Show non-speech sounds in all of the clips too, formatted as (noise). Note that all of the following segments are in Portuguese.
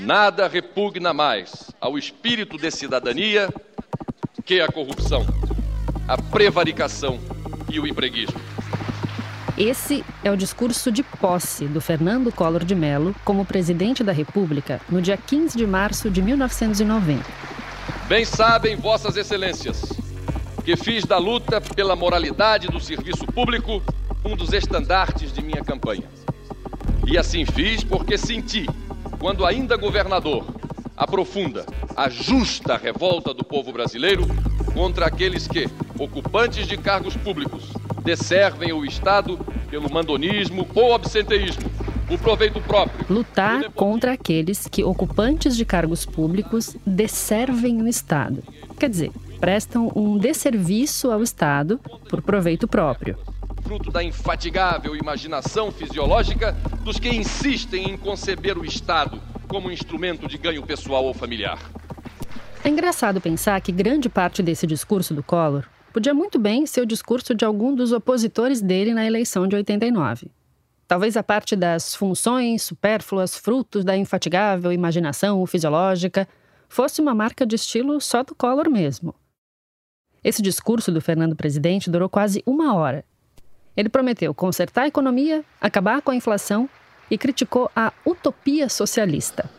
Nada repugna mais ao espírito de cidadania que a corrupção, a prevaricação e o empreguismo. Esse é o discurso de posse do Fernando Collor de Mello como presidente da República no dia 15 de março de 1990. Bem sabem, Vossas Excelências, que fiz da luta pela moralidade do serviço público um dos estandartes de minha campanha. E assim fiz porque senti, quando ainda governador, a profunda, a justa revolta do povo brasileiro contra aqueles que, ocupantes de cargos públicos, desservem o Estado pelo mandonismo ou absenteísmo, o proveito próprio. Lutar contra aqueles que, ocupantes de cargos públicos, desservem o Estado. Quer dizer, prestam um desserviço ao Estado por proveito próprio. Fruto da infatigável imaginação fisiológica dos que insistem em conceber o Estado como instrumento de ganho pessoal ou familiar. É engraçado pensar que grande parte desse discurso do Collor podia muito bem ser o discurso de algum dos opositores dele na eleição de 89. Talvez a parte das funções supérfluas, frutos da infatigável imaginação fisiológica, fosse uma marca de estilo só do Collor mesmo. Esse discurso do Fernando Presidente durou quase uma hora. Ele prometeu consertar a economia, acabar com a inflação e criticou a utopia socialista.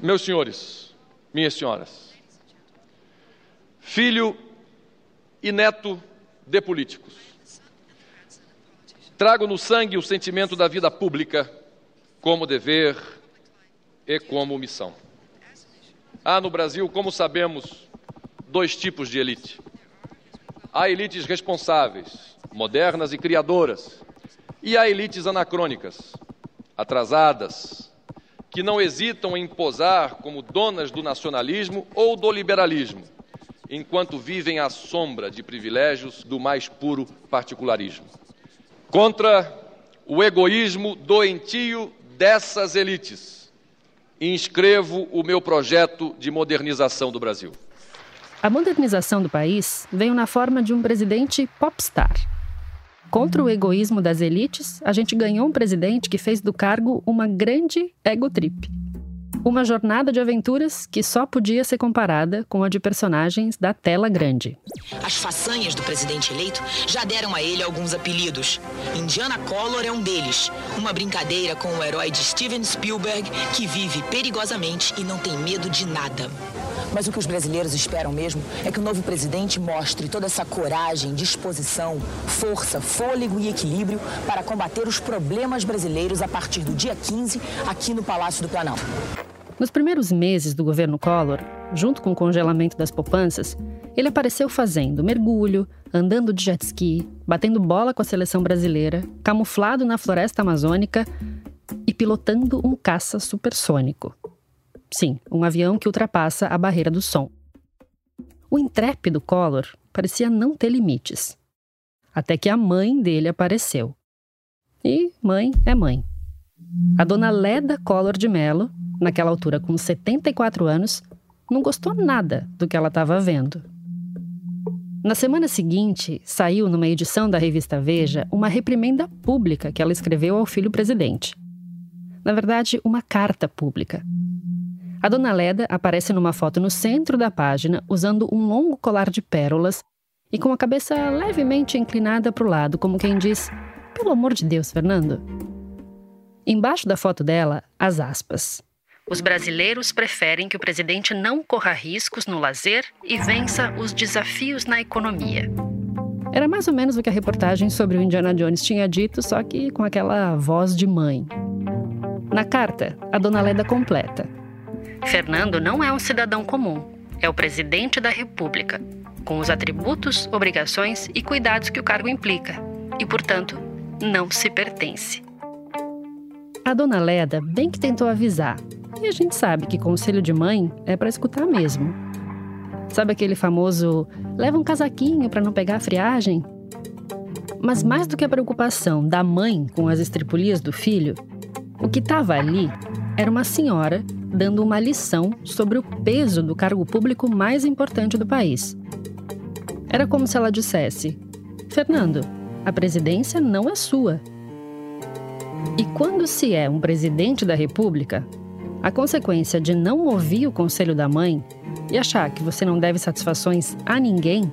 Meus senhores, minhas senhoras, filho e neto de políticos. Trago no sangue o sentimento da vida pública como dever e como missão. Há no Brasil, como sabemos, dois tipos de elite. Há elites responsáveis, modernas e criadoras, e há elites anacrônicas, atrasadas, que não hesitam em posar como donas do nacionalismo ou do liberalismo enquanto vivem à sombra de privilégios do mais puro particularismo. Contra o egoísmo doentio dessas elites, inscrevo o meu projeto de modernização do Brasil. A modernização do país veio na forma de um presidente popstar. Contra o egoísmo das elites, a gente ganhou um presidente que fez do cargo uma grande egotrip. Uma jornada de aventuras que só podia ser comparada com a de personagens da tela grande. As façanhas do presidente eleito já deram a ele alguns apelidos. Indiana Collor é um deles. Uma brincadeira com o herói de Steven Spielberg que vive perigosamente e não tem medo de nada. Mas o que os brasileiros esperam mesmo é que o novo presidente mostre toda essa coragem, disposição, força, fôlego e equilíbrio para combater os problemas brasileiros a partir do dia 15 aqui no Palácio do Planalto. Nos primeiros meses do governo Collor, junto com o congelamento das poupanças, ele apareceu fazendo mergulho, andando de jet ski, batendo bola com a seleção brasileira, camuflado na floresta amazônica e pilotando um caça supersônico. Sim, um avião que ultrapassa a barreira do som. O intrépido Collor parecia não ter limites. Até que a mãe dele apareceu. E mãe é mãe. A dona Leda Collor de Mello naquela altura com 74 anos, não gostou nada do que ela estava vendo. Na semana seguinte, saiu numa edição da revista Veja uma reprimenda pública que ela escreveu ao filho presidente. Na verdade, uma carta pública. A dona Leda aparece numa foto no centro da página usando um longo colar de pérolas e com a cabeça levemente inclinada para o lado, como quem diz: Pelo amor de Deus, Fernando. Embaixo da foto dela, as aspas. Os brasileiros preferem que o presidente não corra riscos no lazer e vença os desafios na economia. Era mais ou menos o que a reportagem sobre o Indiana Jones tinha dito, só que com aquela voz de mãe. Na carta, a dona Leda completa. Fernando não é um cidadão comum, é o presidente da República, com os atributos, obrigações e cuidados que o cargo implica, e, portanto, não se pertence. A dona Leda bem que tentou avisar, e a gente sabe que conselho de mãe é para escutar mesmo. Sabe aquele famoso leva um casaquinho para não pegar a friagem? Mas mais do que a preocupação da mãe com as estripulias do filho, o que estava ali era uma senhora dando uma lição sobre o peso do cargo público mais importante do país. Era como se ela dissesse: Fernando, a presidência não é sua. E quando se é um presidente da República, A consequência de não ouvir o conselho da mãe e achar que você não deve satisfações a ninguém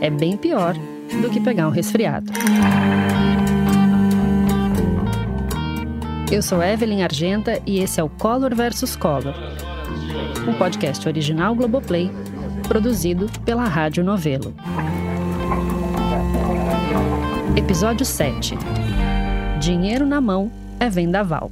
é bem pior do que pegar um resfriado. Eu sou Evelyn Argenta e esse é o Color vs Color, um podcast original Globoplay, produzido pela Rádio Novelo. Episódio 7 Dinheiro na mão é vendaval.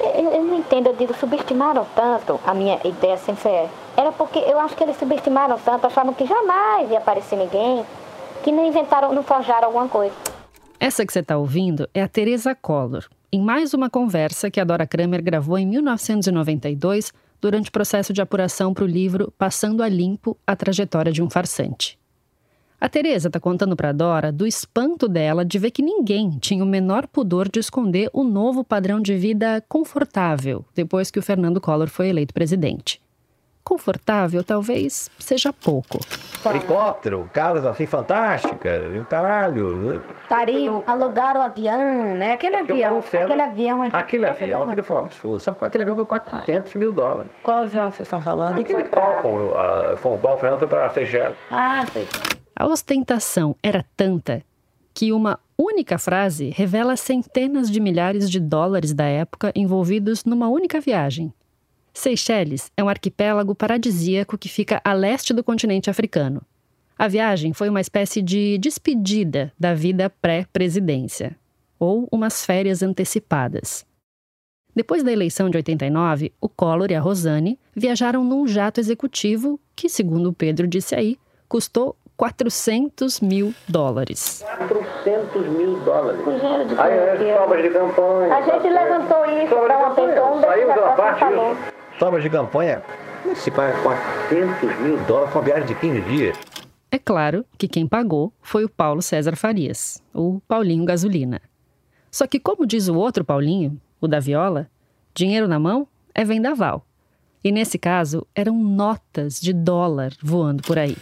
Eu não entendo, eu digo, subestimaram tanto, a minha ideia sempre é, era porque eu acho que eles subestimaram tanto, achavam que jamais ia aparecer ninguém, que não inventaram, não forjaram alguma coisa. Essa que você está ouvindo é a Teresa Collor, em mais uma conversa que a Dora Kramer gravou em 1992 durante o processo de apuração para o livro Passando a Limpo a Trajetória de um Farsante. A Teresa está contando para Dora do espanto dela de ver que ninguém tinha o menor pudor de esconder o novo padrão de vida confortável depois que o Fernando Collor foi eleito presidente. Confortável talvez seja pouco. Helicóptero, casas assim fantásticas, e o caralho. Tariam, alugaram o avião, né? Aquele avião, aquele avião. Aquele avião, aquele foi um absurdo. Sabe quanto? Aquele avião foi 400 mil dólares. Qual avião vocês estão falando? Aquele qual foi, uh, foi um bom Fernando foi para Seychelles. Ah, sei. A ostentação era tanta que uma única frase revela centenas de milhares de dólares da época envolvidos numa única viagem. Seychelles é um arquipélago paradisíaco que fica a leste do continente africano. A viagem foi uma espécie de despedida da vida pré-presidência, ou umas férias antecipadas. Depois da eleição de 89, o Collor e a Rosane viajaram num jato executivo que, segundo o Pedro disse aí, custou 400 mil dólares. 400 mil dólares. Dinheiro de Aí, é, de campanha. A gente levantou isso para de uma um Saiu desses da parte falou. disso. Sobras de campanha. Se paga 400 mil dólares com uma viagem de 15 dias. É claro que quem pagou foi o Paulo César Farias, o Paulinho Gasolina. Só que, como diz o outro Paulinho, o da viola, dinheiro na mão é vendaval. E nesse caso, eram notas de dólar voando por aí.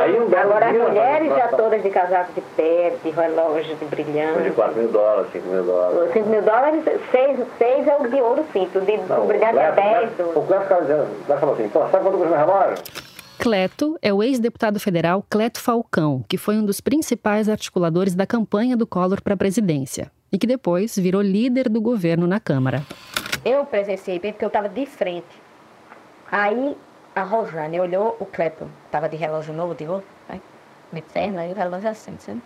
Aí um belo Agora as dia, mulheres nós- já todas de casaco de pé, de relógio, de De brilhante. 4 mil dólares, 5 mil dólares. 5 mil dólares, 6, seis é o de ouro cinto, de Não, o brilhante é o 10. Cleto- O Cleto ficava dizendo, vai falar assim, pô, sabe quanto custa meu relógio? Cleto é o ex-deputado federal Cleto Falcão, que foi um dos principais articuladores da campanha do Collor para a presidência e que depois virou líder do governo na Câmara. Eu presenciei bem porque eu estava de frente. Aí a Rosane olhou o Clepton, estava de relógio novo de ouro, né? me perna, aí o relógio assim, sabe?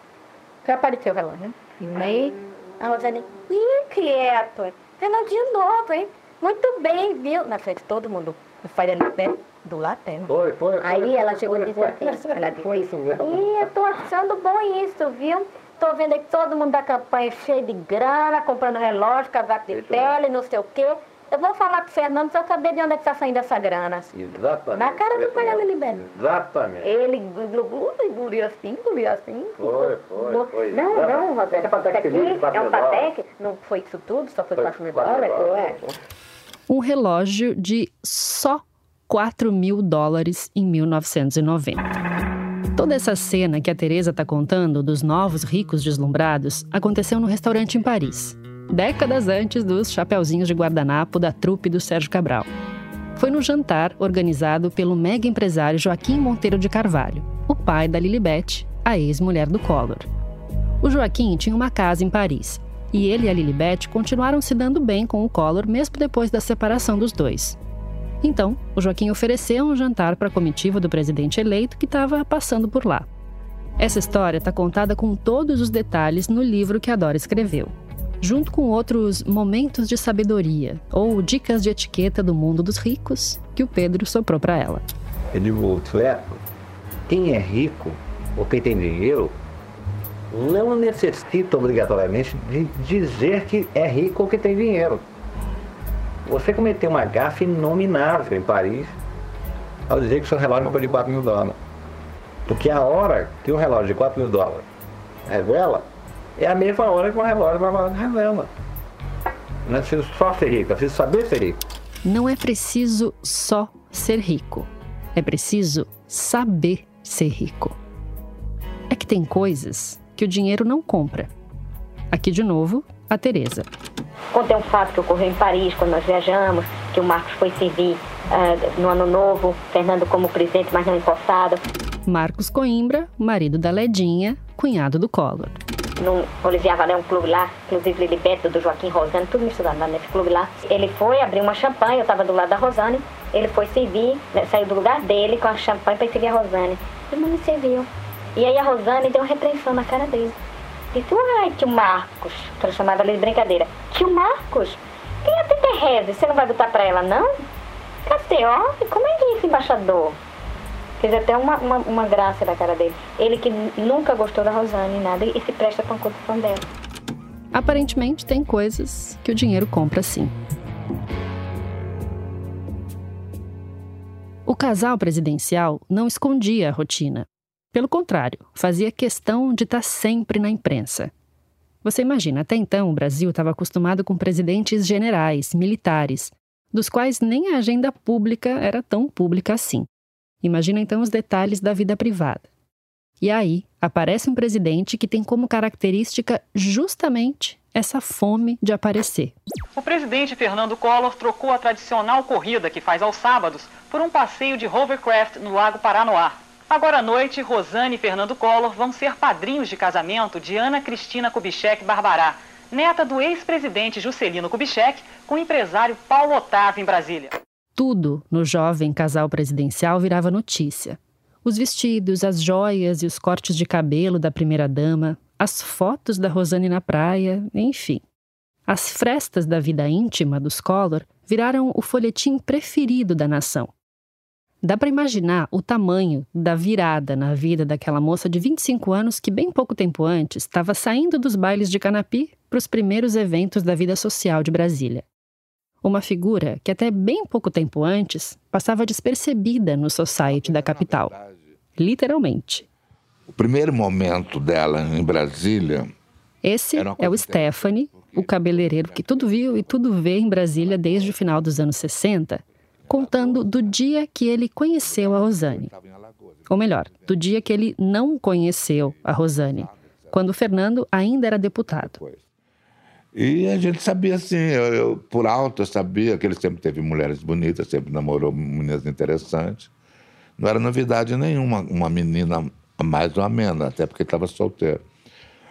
Apareceu o relógio, né? E aí a Rosane, inquieto, relógio novo, hein? Muito bem, viu? Na frente todo mundo, fazendo pé do lado, né? Foi, foi. Aí foi, ela foi, chegou e foi, disse assim, ela disse, Foi isso mesmo. Ih, eu tô achando bom isso, viu? Tô vendo aí todo mundo da campanha cheio de grana, comprando relógio, casaco de pele, não sei o quê. Eu vou falar pro Fernando pra saber de onde é que tá saindo essa grana. Exatamente. Na cara do Coelho Libero. Exatamente. Ele engoliu, assim, engoliu assim. Foi, foi, Não, foi. Não, não, Roberto. Isso Philippe, aqui é um dólares. Patek, não foi isso tudo, só foi Foi 4 mil quatro mil dólares. dólares. É. Um relógio de só 4 mil dólares em 1990. Toda essa cena que a Teresa está contando dos novos ricos deslumbrados aconteceu num restaurante em Paris, décadas antes dos chapeuzinhos de guardanapo da trupe do Sérgio Cabral. Foi no jantar organizado pelo mega empresário Joaquim Monteiro de Carvalho, o pai da Lilibet, a ex-mulher do Collor. O Joaquim tinha uma casa em Paris e ele e a Lilibet continuaram se dando bem com o Collor mesmo depois da separação dos dois. Então, o Joaquim ofereceu um jantar para a comitiva do presidente eleito que estava passando por lá. Essa história está contada com todos os detalhes no livro que a Dora escreveu, junto com outros momentos de sabedoria ou dicas de etiqueta do mundo dos ricos que o Pedro soprou para ela. Eu digo, Cleto, quem é rico ou quem tem dinheiro não necessita obrigatoriamente de dizer que é rico ou que tem dinheiro. Você cometeu uma gafe inominável em Paris ao dizer que seu relógio foi de 4 mil dólares. Porque a hora que um relógio de 4 mil dólares revela é a mesma hora que um relógio mais revela. Não é preciso só ser rico, é preciso saber ser rico. Não é preciso só ser rico. É preciso saber ser rico. É que tem coisas que o dinheiro não compra. Aqui de novo, a Tereza. Contei um fato que ocorreu em Paris quando nós viajamos, que o Marcos foi servir uh, no Ano Novo, Fernando como presidente, mas não importado. Marcos Coimbra, marido da Ledinha, cunhado do Collor. No Olivier Valé, um clube lá, inclusive Liliberto, do Joaquim Rosane, tudo misturado lá nesse clube lá. Ele foi abrir uma champanhe, eu estava do lado da Rosane, ele foi servir, né, saiu do lugar dele com a champanhe para servir a Rosane. Ele não me serviu. E aí a Rosane deu uma repreensão na cara dele. Disse, uai, tio Marcos, que eu chamava ele de brincadeira. Tio Marcos, quem é a Você não vai botar para ela, não? Cadê, ó? Como é que é esse embaixador? Fez até uma, uma, uma, graça da cara dele. Ele que nunca gostou da Rosane, nada, e se presta para uma construção dela. Aparentemente, tem coisas que o dinheiro compra sim. O casal presidencial não escondia a rotina. Pelo contrário, fazia questão de estar sempre na imprensa. Você imagina, até então o Brasil estava acostumado com presidentes generais, militares, dos quais nem a agenda pública era tão pública assim. Imagina então os detalhes da vida privada. E aí aparece um presidente que tem como característica justamente essa fome de aparecer. O presidente Fernando Collor trocou a tradicional corrida que faz aos sábados por um passeio de hovercraft no Lago Paranoá. Agora à noite, Rosane e Fernando Collor vão ser padrinhos de casamento de Ana Cristina Kubitschek Barbará, neta do ex-presidente Juscelino Kubitschek, com o empresário Paulo Otávio em Brasília. Tudo no jovem casal presidencial virava notícia. Os vestidos, as joias e os cortes de cabelo da primeira-dama, as fotos da Rosane na praia, enfim. As frestas da vida íntima dos Collor viraram o folhetim preferido da nação. Dá para imaginar o tamanho da virada na vida daquela moça de 25 anos que, bem pouco tempo antes, estava saindo dos bailes de Canapi para os primeiros eventos da vida social de Brasília. Uma figura que, até bem pouco tempo antes, passava despercebida no society da capital. Literalmente. O primeiro momento dela em Brasília. Esse é o Stephanie, o cabeleireiro que tudo viu e tudo vê em Brasília desde o final dos anos 60 contando do dia que ele conheceu a Rosane. Ou melhor, do dia que ele não conheceu a Rosane, quando o Fernando ainda era deputado. E a gente sabia assim, eu, eu, por alto eu sabia que ele sempre teve mulheres bonitas, sempre namorou meninas interessantes. Não era novidade nenhuma uma menina mais ou menos, até porque estava solteiro.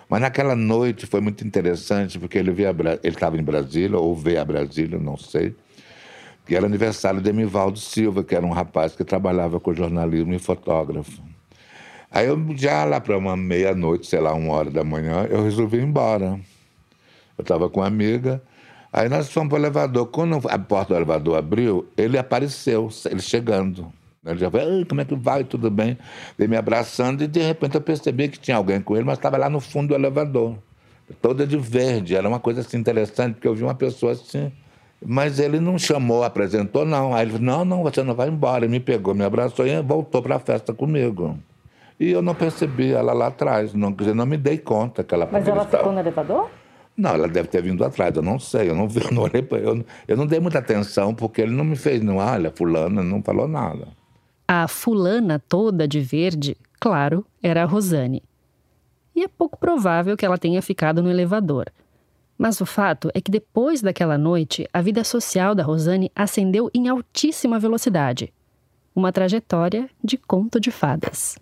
Mas naquela noite foi muito interessante, porque ele estava em Brasília, ou veio a Brasília, não sei que era aniversário de Emivaldo Silva, que era um rapaz que trabalhava com jornalismo e fotógrafo. Aí eu já lá para uma meia-noite, sei lá, uma hora da manhã, eu resolvi ir embora. Eu estava com uma amiga, aí nós fomos para o elevador. Quando a porta do elevador abriu, ele apareceu, ele chegando. Ele já falou, como é que vai? Tudo bem? Ele me abraçando e de repente eu percebi que tinha alguém com ele, mas estava lá no fundo do elevador. Toda de verde, era uma coisa assim interessante, porque eu vi uma pessoa assim, mas ele não chamou, apresentou, não. Aí ele falou: não, não, você não vai embora. Ele me pegou, me abraçou e voltou para a festa comigo. E eu não percebi ela lá atrás, não, dizer, não me dei conta que ela Mas ela estava... ficou no elevador? Não, ela deve ter vindo atrás, eu não sei, eu não vi, (laughs) eu não olhei pra, eu, eu não dei muita atenção porque ele não me fez, não, olha, fulana, não falou nada. A fulana toda de verde, claro, era a Rosane. E é pouco provável que ela tenha ficado no elevador. Mas o fato é que depois daquela noite, a vida social da Rosane ascendeu em altíssima velocidade. Uma trajetória de conto de fadas.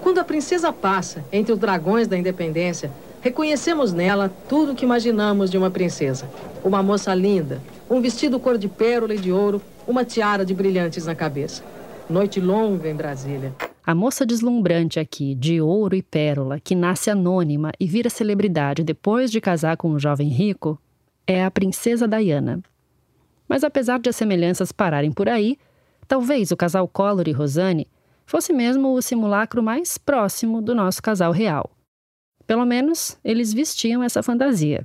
Quando a princesa passa entre os dragões da independência, reconhecemos nela tudo o que imaginamos de uma princesa. Uma moça linda, um vestido cor de pérola e de ouro, uma tiara de brilhantes na cabeça. Noite longa em Brasília. A moça deslumbrante aqui, de ouro e pérola, que nasce anônima e vira celebridade depois de casar com um jovem rico, é a princesa Diana. Mas apesar de as semelhanças pararem por aí, talvez o casal Collor e Rosane fosse mesmo o simulacro mais próximo do nosso casal real. Pelo menos eles vestiam essa fantasia.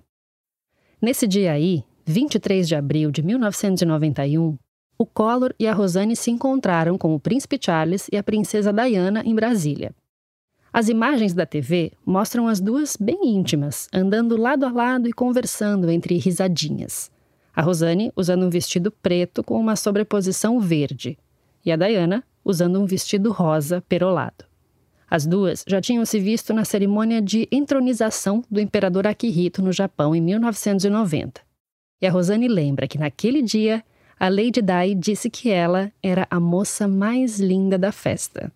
Nesse dia aí, 23 de abril de 1991, o Collor e a Rosane se encontraram com o príncipe Charles e a princesa Diana em Brasília. As imagens da TV mostram as duas bem íntimas, andando lado a lado e conversando entre risadinhas. A Rosane usando um vestido preto com uma sobreposição verde, e a Diana usando um vestido rosa perolado. As duas já tinham se visto na cerimônia de entronização do imperador Akihito no Japão em 1990. E a Rosane lembra que naquele dia a Lady Di disse que ela era a moça mais linda da festa.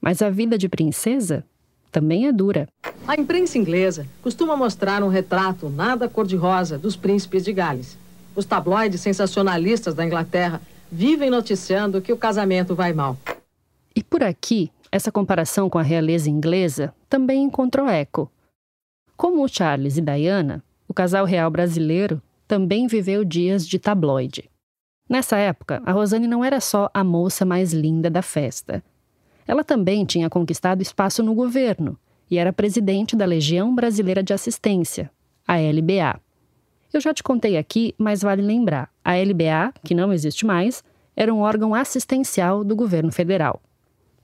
Mas a vida de princesa também é dura. A imprensa inglesa costuma mostrar um retrato nada cor-de-rosa dos príncipes de Gales. Os tabloides sensacionalistas da Inglaterra vivem noticiando que o casamento vai mal. E por aqui, essa comparação com a realeza inglesa também encontrou eco. Como o Charles e Diana, o casal real brasileiro também viveu dias de tabloide. Nessa época, a Rosane não era só a moça mais linda da festa. Ela também tinha conquistado espaço no governo e era presidente da Legião Brasileira de Assistência, a LBA. Eu já te contei aqui, mas vale lembrar: a LBA, que não existe mais, era um órgão assistencial do governo federal.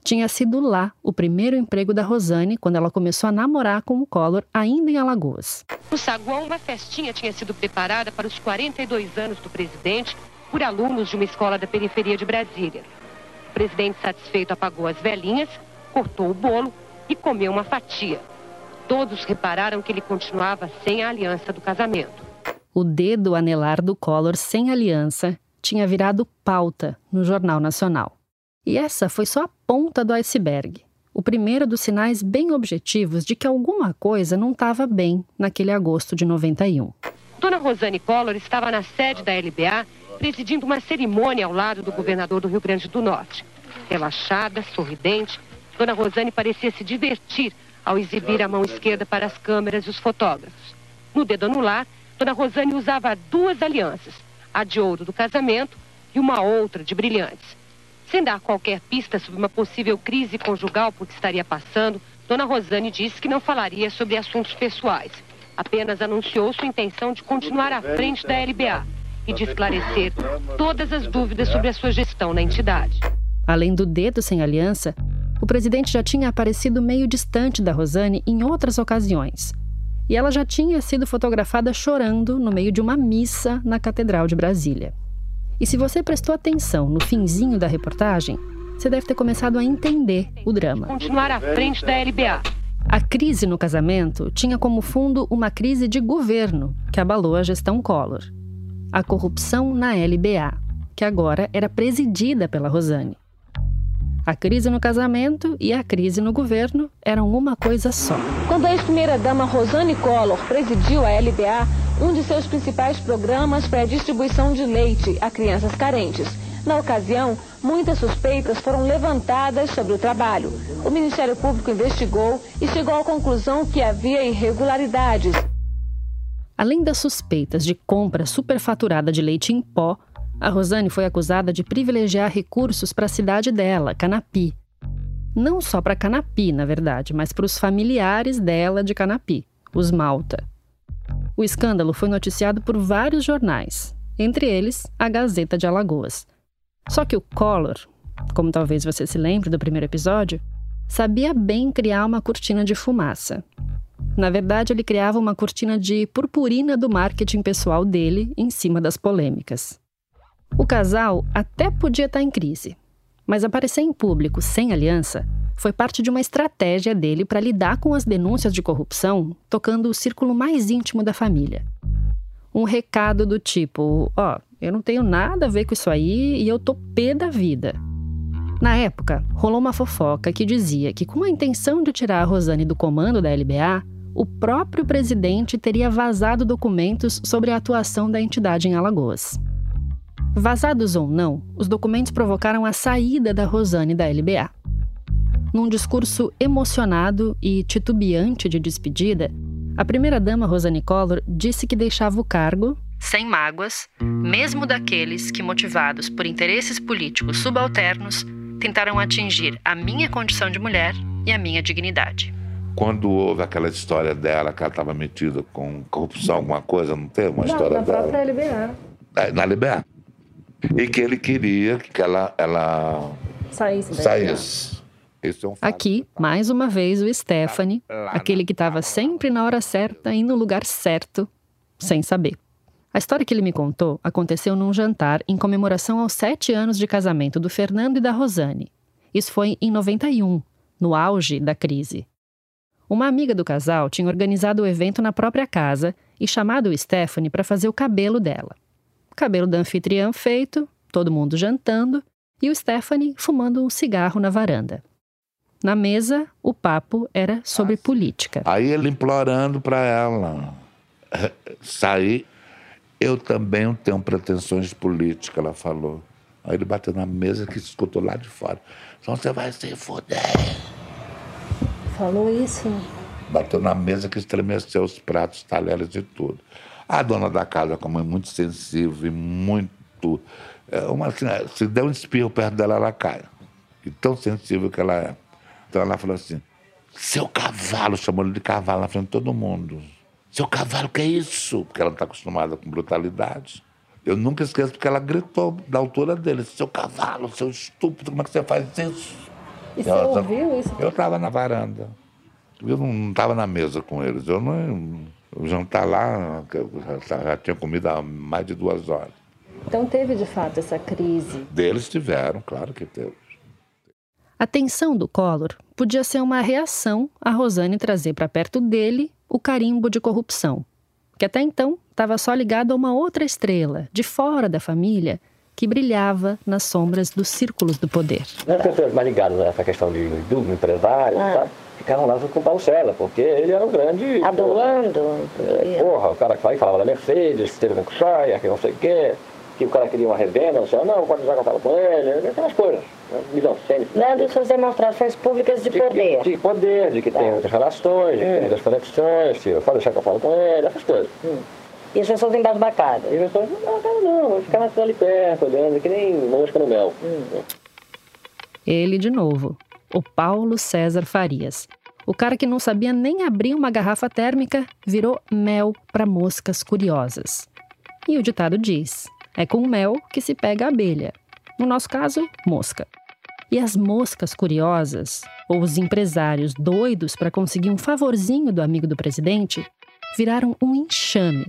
Tinha sido lá o primeiro emprego da Rosane quando ela começou a namorar com o Collor, ainda em Alagoas. No saguão, uma festinha tinha sido preparada para os 42 anos do presidente por alunos de uma escola da periferia de Brasília. O presidente, satisfeito, apagou as velhinhas, cortou o bolo e comeu uma fatia. Todos repararam que ele continuava sem a aliança do casamento. O dedo anelar do Collor sem aliança tinha virado pauta no Jornal Nacional. E essa foi só a ponta do iceberg. O primeiro dos sinais bem objetivos de que alguma coisa não estava bem naquele agosto de 91. Dona Rosane Collor estava na sede da LBA presidindo uma cerimônia ao lado do governador do Rio Grande do Norte. Relaxada, sorridente, Dona Rosane parecia se divertir ao exibir a mão esquerda para as câmeras e os fotógrafos. No dedo anular, Dona Rosane usava duas alianças, a de ouro do casamento e uma outra de brilhantes. Sem dar qualquer pista sobre uma possível crise conjugal por que estaria passando, Dona Rosane disse que não falaria sobre assuntos pessoais. Apenas anunciou sua intenção de continuar à frente da LBA e de esclarecer todas as dúvidas sobre a sua gestão na entidade. Além do dedo sem aliança, o presidente já tinha aparecido meio distante da Rosane em outras ocasiões. E ela já tinha sido fotografada chorando no meio de uma missa na Catedral de Brasília. E se você prestou atenção no finzinho da reportagem, você deve ter começado a entender o drama. Continuar à frente da LBA. A crise no casamento tinha como fundo uma crise de governo que abalou a gestão Collor. A corrupção na LBA, que agora era presidida pela Rosane. A crise no casamento e a crise no governo eram uma coisa só. Quando a ex-primeira-dama Rosane Collor presidiu a LBA, um de seus principais programas foi a distribuição de leite a crianças carentes. Na ocasião, muitas suspeitas foram levantadas sobre o trabalho. O Ministério Público investigou e chegou à conclusão que havia irregularidades. Além das suspeitas de compra superfaturada de leite em pó, a Rosane foi acusada de privilegiar recursos para a cidade dela, Canapi. Não só para Canapi, na verdade, mas para os familiares dela de Canapi, os Malta. O escândalo foi noticiado por vários jornais, entre eles a Gazeta de Alagoas. Só que o Collor, como talvez você se lembre do primeiro episódio, sabia bem criar uma cortina de fumaça. Na verdade, ele criava uma cortina de purpurina do marketing pessoal dele em cima das polêmicas. O casal até podia estar em crise, mas aparecer em público sem aliança foi parte de uma estratégia dele para lidar com as denúncias de corrupção, tocando o círculo mais íntimo da família. Um recado do tipo: ó, oh, eu não tenho nada a ver com isso aí e eu tô pé da vida. Na época, rolou uma fofoca que dizia que, com a intenção de tirar a Rosane do comando da LBA, o próprio presidente teria vazado documentos sobre a atuação da entidade em Alagoas. Vazados ou não, os documentos provocaram a saída da Rosane da LBA. Num discurso emocionado e titubeante de despedida, a primeira-dama Rosane Collor disse que deixava o cargo sem mágoas, mesmo daqueles que, motivados por interesses políticos subalternos, tentaram atingir a minha condição de mulher e a minha dignidade. Quando houve aquela história dela, que ela estava metida com corrupção, alguma coisa, não teve uma história na dela? Na própria LBA. É, na LBA. E que ele queria que ela, ela saísse. saísse. É um Aqui, mais uma vez, o Stephanie, aquele que estava sempre na hora certa e no lugar certo, sem saber. A história que ele me contou aconteceu num jantar em comemoração aos sete anos de casamento do Fernando e da Rosane. Isso foi em 91, no auge da crise. Uma amiga do casal tinha organizado o evento na própria casa e chamado o Stephanie para fazer o cabelo dela. O cabelo da anfitriã feito, todo mundo jantando e o Stephanie fumando um cigarro na varanda. Na mesa, o papo era sobre política. Aí ele implorando para ela sair. Eu também tenho pretensões políticas, ela falou. Aí ele bateu na mesa que escutou lá de fora. Então você vai se foder. Falou isso? Bateu na mesa que estremeceu os pratos, talheres e tudo. A dona da casa, como é muito sensível e muito. É uma, assim, se der um espirro perto dela, ela cai. E tão sensível que ela é. Então ela falou assim: seu cavalo, chamou ele de cavalo na frente de todo mundo. Seu cavalo, que é isso? Porque ela não está acostumada com brutalidade. Eu nunca esqueço porque ela gritou da altura dele: seu cavalo, seu estúpido, como é que você faz isso? E você ouviu isso? Eu estava na varanda. Eu não estava na mesa com eles. Eu não. O jantar lá, já, já tinha comido há mais de duas horas. Então teve de fato essa crise? Deles tiveram, claro que teve. A tensão do Collor podia ser uma reação a Rosane trazer para perto dele o carimbo de corrupção, que até então estava só ligado a uma outra estrela, de fora da família, que brilhava nas sombras dos círculos do poder. As pessoas mais ligadas a essa questão de, do empresário, ah. tá? Ficaram lá com o Paulo César, porque ele era um grande... Adorando. Porra, o cara que falava da Mercedes, que teve com o que não sei o quê que o cara queria uma revenda, não sei, não, pode jogar com ele, aquelas coisas. Né? Nada suas demonstrações públicas de, de poder. De, de, poder, de que tem muitas relações, de que tem muitas conexões, se pode deixar que eu falo com ele, essas coisas. Hum. E as pessoas embasbacadas? E as pessoas embasbacadas não, ficavam ali perto, olhando, que nem mosca no mel. Hum. Ele de novo, o Paulo César Farias. O cara que não sabia nem abrir uma garrafa térmica virou mel para moscas curiosas. E o ditado diz: é com mel que se pega a abelha. No nosso caso, mosca. E as moscas curiosas, ou os empresários doidos para conseguir um favorzinho do amigo do presidente, viraram um enxame.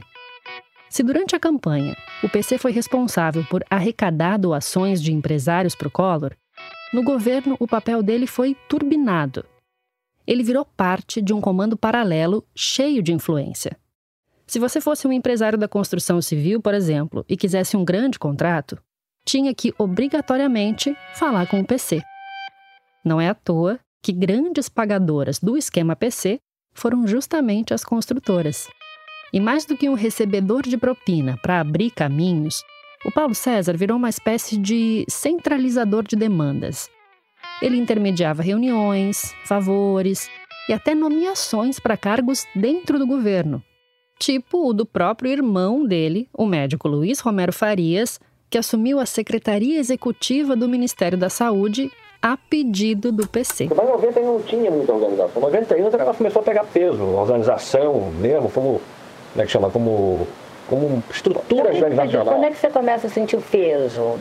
Se durante a campanha o PC foi responsável por arrecadar doações de empresários para o Collor, no governo o papel dele foi turbinado. Ele virou parte de um comando paralelo cheio de influência. Se você fosse um empresário da construção civil, por exemplo, e quisesse um grande contrato, tinha que obrigatoriamente falar com o PC. Não é à toa que grandes pagadoras do esquema PC foram justamente as construtoras. E mais do que um recebedor de propina para abrir caminhos, o Paulo César virou uma espécie de centralizador de demandas. Ele intermediava reuniões, favores e até nomeações para cargos dentro do governo, tipo o do próprio irmão dele, o médico Luiz Romero Farias, que assumiu a Secretaria Executiva do Ministério da Saúde a pedido do PC. Mas em 90 não tinha muita organização. Em 91 o negócio começou a pegar peso, organização mesmo, como, como é que chama, como, como estrutura organizacional. Quando é que você começa a sentir o peso?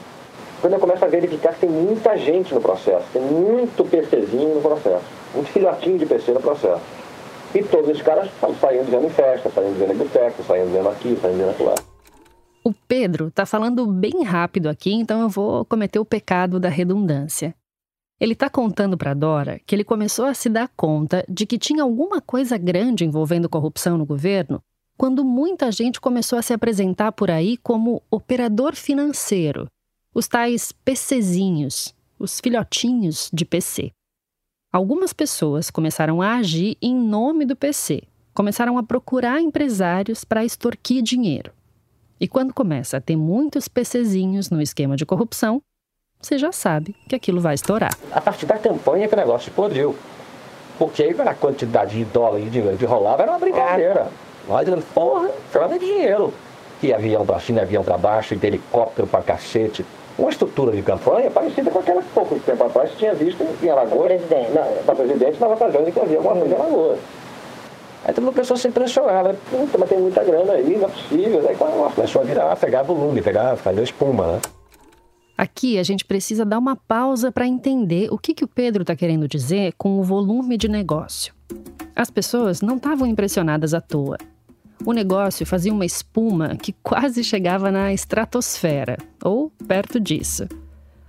Quando eu começo a verificar que tem muita gente no processo, tem muito PCzinho no processo, muito filhotinho de PC no processo. E todos esses caras saíam dizendo em festa, saíam dizendo em boteco, saíam dizendo aqui, saíam dizendo lá. O Pedro está falando bem rápido aqui, então eu vou cometer o pecado da redundância. Ele está contando para Dora que ele começou a se dar conta de que tinha alguma coisa grande envolvendo corrupção no governo quando muita gente começou a se apresentar por aí como operador financeiro, os tais PCzinhos, os filhotinhos de PC. Algumas pessoas começaram a agir em nome do PC, começaram a procurar empresários para extorquir dinheiro. E quando começa a ter muitos PCzinhos no esquema de corrupção, você já sabe que aquilo vai estourar. A partir da campanha que o negócio explodiu. Porque aí a quantidade de dólar e dinheiro que rolava era uma brincadeira. Nós porra, de dinheiro. E avião para cima, avião para baixo, e helicóptero para cacete uma estrutura de campanha parecida com aquela que pouco tempo atrás tinha visto em Alagoas, para presidente, nas ocasiões em que havia alguma coisa em Alagoas. Aí toda pessoa se impressionava, puta, mas tem muita grana aí, não é possível. Aí começou a virar, pegar volume, pegar, fazer espuma, né? Aqui a gente precisa dar uma pausa para entender o que, que o Pedro está querendo dizer com o volume de negócio. As pessoas não estavam impressionadas à toa o negócio fazia uma espuma que quase chegava na estratosfera, ou perto disso.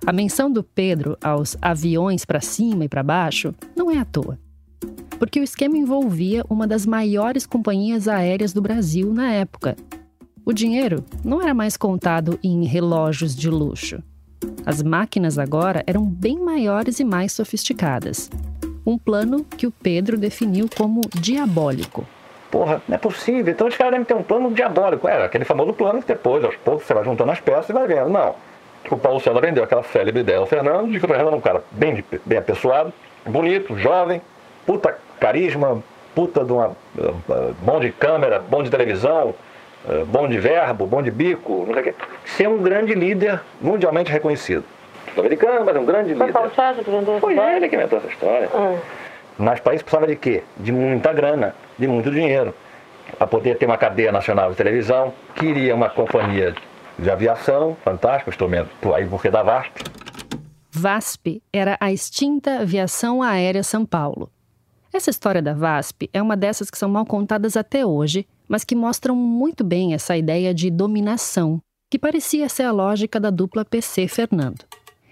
A menção do Pedro aos aviões para cima e para baixo não é à toa. Porque o esquema envolvia uma das maiores companhias aéreas do Brasil na época. O dinheiro não era mais contado em relógios de luxo. As máquinas agora eram bem maiores e mais sofisticadas. Um plano que o Pedro definiu como diabólico. Porra, não é possível. Então os caras devem ter um plano diabólico. Era aquele famoso plano que depois, aos poucos, você vai juntando as peças e vai vendo. Não. O Paulo César vendeu aquela célebre ideia ao Fernando de que o Fernando era um cara bem, bem apessoado, bonito, jovem, puta carisma, puta de uma. bom de câmera, bom de televisão, bom de verbo, bom de bico, não sei o quê. Ser um grande líder mundialmente reconhecido. Sul-americano, mas um grande líder. Paulo César que vendeu Foi ele que inventou essa história. Ah. Mas para isso precisava de quê? De muita grana, de muito dinheiro. Para poder ter uma cadeia nacional de televisão, queria uma companhia de aviação, fantástico, instrumento, aí porque da VASP. VASP era a extinta Aviação Aérea São Paulo. Essa história da VASP é uma dessas que são mal contadas até hoje, mas que mostram muito bem essa ideia de dominação, que parecia ser a lógica da dupla PC Fernando.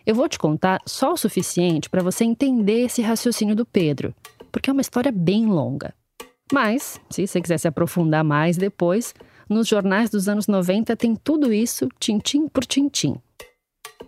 Eu vou te contar só o suficiente para você entender esse raciocínio do Pedro, porque é uma história bem longa. Mas, se você quiser se aprofundar mais depois, nos jornais dos anos 90 tem tudo isso, tintim por tintim.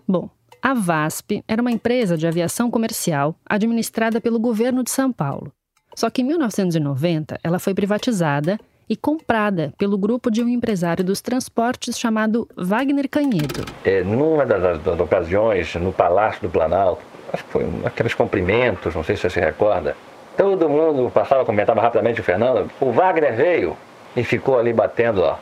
Bom, a VASP era uma empresa de aviação comercial administrada pelo governo de São Paulo. Só que em 1990 ela foi privatizada e comprada pelo grupo de um empresário dos transportes chamado Wagner Canhedo. É, numa das, das, ocasiões, no Palácio do Planalto, acho que foi aqueles cumprimentos, não sei se você se recorda, todo mundo passava, comentava rapidamente o Fernando, o Wagner veio e ficou ali batendo, ó,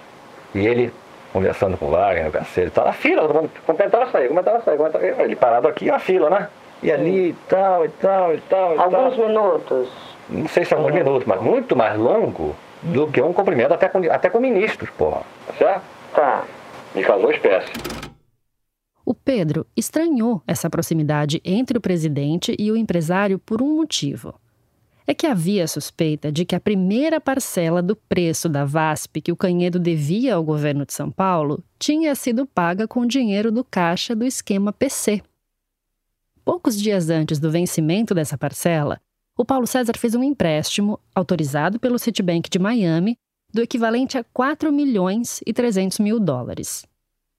e ele conversando com o Wagner, o Garceiro, tá na fila, todo mundo comentava sair, comentava sair, comentava sair, ele parado aqui, a fila, né? E ali e tal, e tal, e tal. E Alguns tal. minutos. Não sei se é alguns minutos, mas muito mais longo do que um cumprimento até com, até com ministros, porra. Tá certo? Tá. Me causou espécie. O Pedro estranhou essa proximidade entre o presidente e o empresário por um motivo. É que havia suspeita de que a primeira parcela do preço da VASP que o Canhedo devia ao governo de São Paulo tinha sido paga com dinheiro do caixa do esquema PC. Poucos dias antes do vencimento dessa parcela, o Paulo César fez um empréstimo autorizado pelo Citibank de Miami do equivalente a 4 milhões e 300 mil dólares.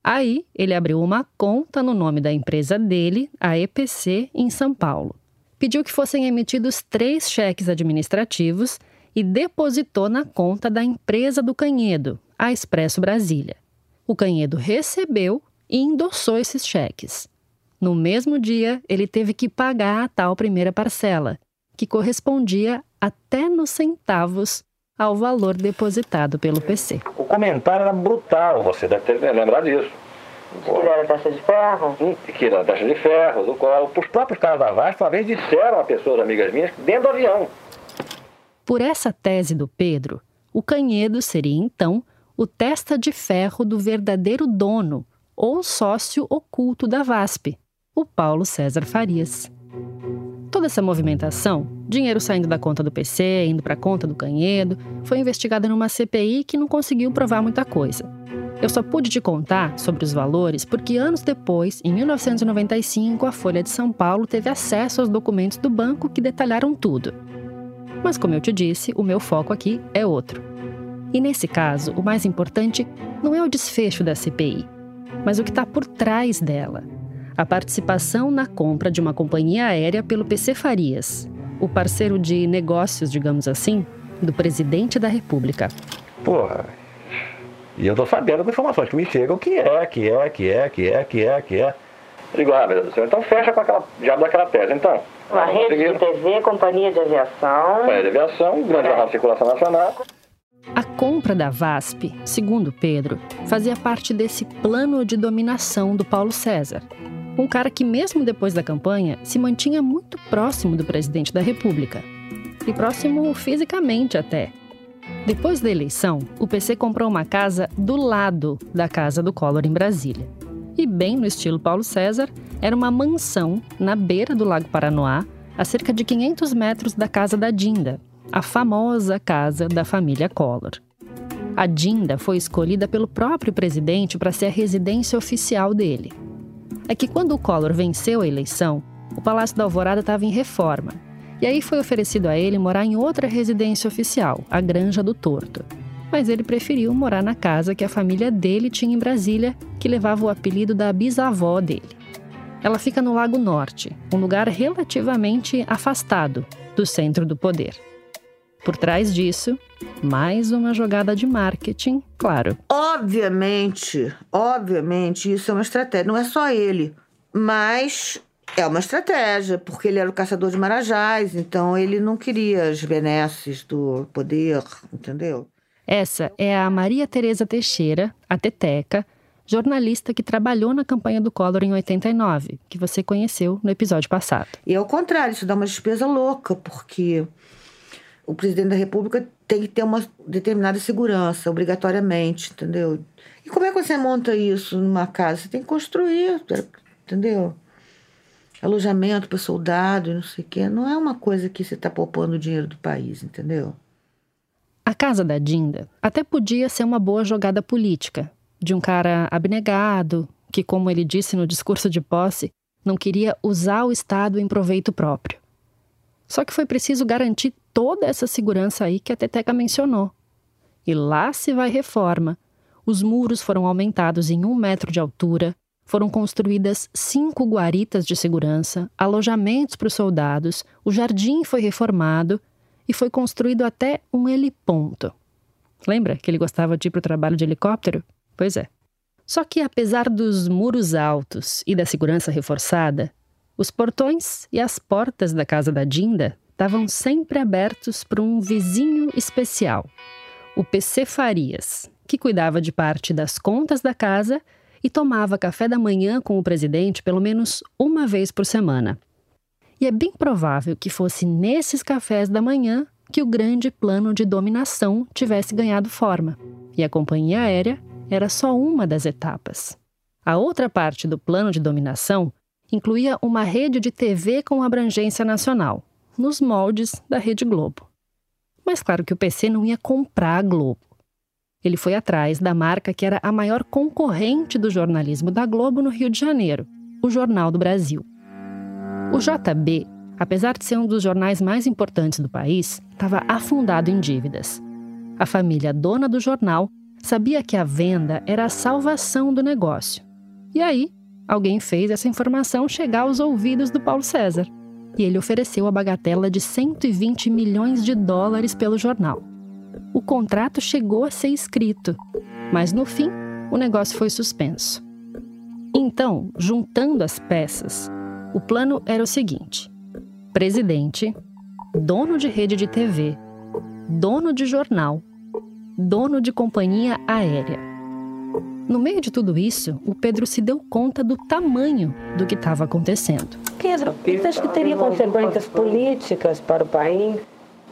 Aí, ele abriu uma conta no nome da empresa dele, a EPC, em São Paulo. Pediu que fossem emitidos três cheques administrativos e depositou na conta da empresa do Canhedo, a Expresso Brasília. O Canhedo recebeu e endossou esses cheques. No mesmo dia, ele teve que pagar a tal primeira parcela, que correspondia até nos centavos ao valor depositado pelo PC. O comentário era brutal, você deve ter lembrado disso. Que era taxa de ferro? Que era taxa de ferro, do qual os próprios caras da VASP uma vez disseram a pessoas amigas minhas dentro do avião. Por essa tese do Pedro, o Canhedo seria então o testa de ferro do verdadeiro dono ou sócio oculto da VASP, o Paulo César Farias. Toda essa movimentação, dinheiro saindo da conta do PC, indo para a conta do Canhedo, foi investigada numa CPI que não conseguiu provar muita coisa. Eu só pude te contar sobre os valores porque anos depois, em 1995, a Folha de São Paulo teve acesso aos documentos do banco que detalharam tudo. Mas, como eu te disse, o meu foco aqui é outro. E nesse caso, o mais importante não é o desfecho da CPI, mas o que está por trás dela a participação na compra de uma companhia aérea pelo PC Farias, o parceiro de negócios, digamos assim, do presidente da República. Porra. E eu tô sabendo com informações que me chegam que é, que é, que é, que é, que é, que é. Eu digo, ah, meu Deus do céu, então fecha com aquela, já daquela tese, então. Uma rede de TV, companhia de aviação. Companhia de aviação, grande jornal de circulação nacional. A compra da VASP, segundo Pedro, fazia parte desse plano de dominação do Paulo César, um cara que, mesmo depois da campanha, se mantinha muito próximo do presidente da República. E próximo fisicamente até. Depois da eleição, o PC comprou uma casa do lado da casa do Collor em Brasília. E, bem no estilo Paulo César, era uma mansão na beira do Lago Paranoá, a cerca de 500 metros da casa da Dinda, a famosa casa da família Collor. A Dinda foi escolhida pelo próprio presidente para ser a residência oficial dele é que quando o Collor venceu a eleição, o Palácio da Alvorada estava em reforma. E aí foi oferecido a ele morar em outra residência oficial, a Granja do Torto. Mas ele preferiu morar na casa que a família dele tinha em Brasília, que levava o apelido da bisavó dele. Ela fica no Lago Norte, um lugar relativamente afastado do centro do poder. Por trás disso, mais uma jogada de marketing, claro. Obviamente, obviamente, isso é uma estratégia. Não é só ele, mas é uma estratégia, porque ele era o caçador de marajás, então ele não queria as benesses do poder, entendeu? Essa é a Maria Tereza Teixeira, a Teteca, jornalista que trabalhou na campanha do Collor em 89, que você conheceu no episódio passado. E ao contrário, isso dá uma despesa louca, porque o presidente da República tem que ter uma determinada segurança, obrigatoriamente, entendeu? E como é que você monta isso numa casa? Você tem que construir, entendeu? Alojamento para soldado, não sei o quê. Não é uma coisa que você está poupando o dinheiro do país, entendeu? A casa da Dinda até podia ser uma boa jogada política, de um cara abnegado, que, como ele disse no discurso de posse, não queria usar o Estado em proveito próprio. Só que foi preciso garantir toda essa segurança aí que a Teteca mencionou. E lá se vai reforma. Os muros foram aumentados em um metro de altura, foram construídas cinco guaritas de segurança, alojamentos para os soldados, o jardim foi reformado e foi construído até um heliponto. Lembra que ele gostava de ir para o trabalho de helicóptero? Pois é. Só que, apesar dos muros altos e da segurança reforçada, os portões e as portas da casa da Dinda estavam sempre abertos para um vizinho especial, o PC Farias, que cuidava de parte das contas da casa e tomava café da manhã com o presidente pelo menos uma vez por semana. E é bem provável que fosse nesses cafés da manhã que o grande plano de dominação tivesse ganhado forma, e a companhia aérea era só uma das etapas. A outra parte do plano de dominação incluía uma rede de TV com abrangência nacional, nos moldes da Rede Globo. Mas claro que o PC não ia comprar a Globo. Ele foi atrás da marca que era a maior concorrente do jornalismo da Globo no Rio de Janeiro, o Jornal do Brasil. O JB, apesar de ser um dos jornais mais importantes do país, estava afundado em dívidas. A família dona do jornal sabia que a venda era a salvação do negócio. E aí, alguém fez essa informação chegar aos ouvidos do Paulo César e ele ofereceu a bagatela de 120 milhões de dólares pelo jornal. O contrato chegou a ser escrito, mas no fim o negócio foi suspenso. Então, juntando as peças, o plano era o seguinte: presidente, dono de rede de TV, dono de jornal, dono de companhia aérea no meio de tudo isso, o Pedro se deu conta do tamanho do que estava acontecendo. Pedro, você acha que teria consequências políticas para o país?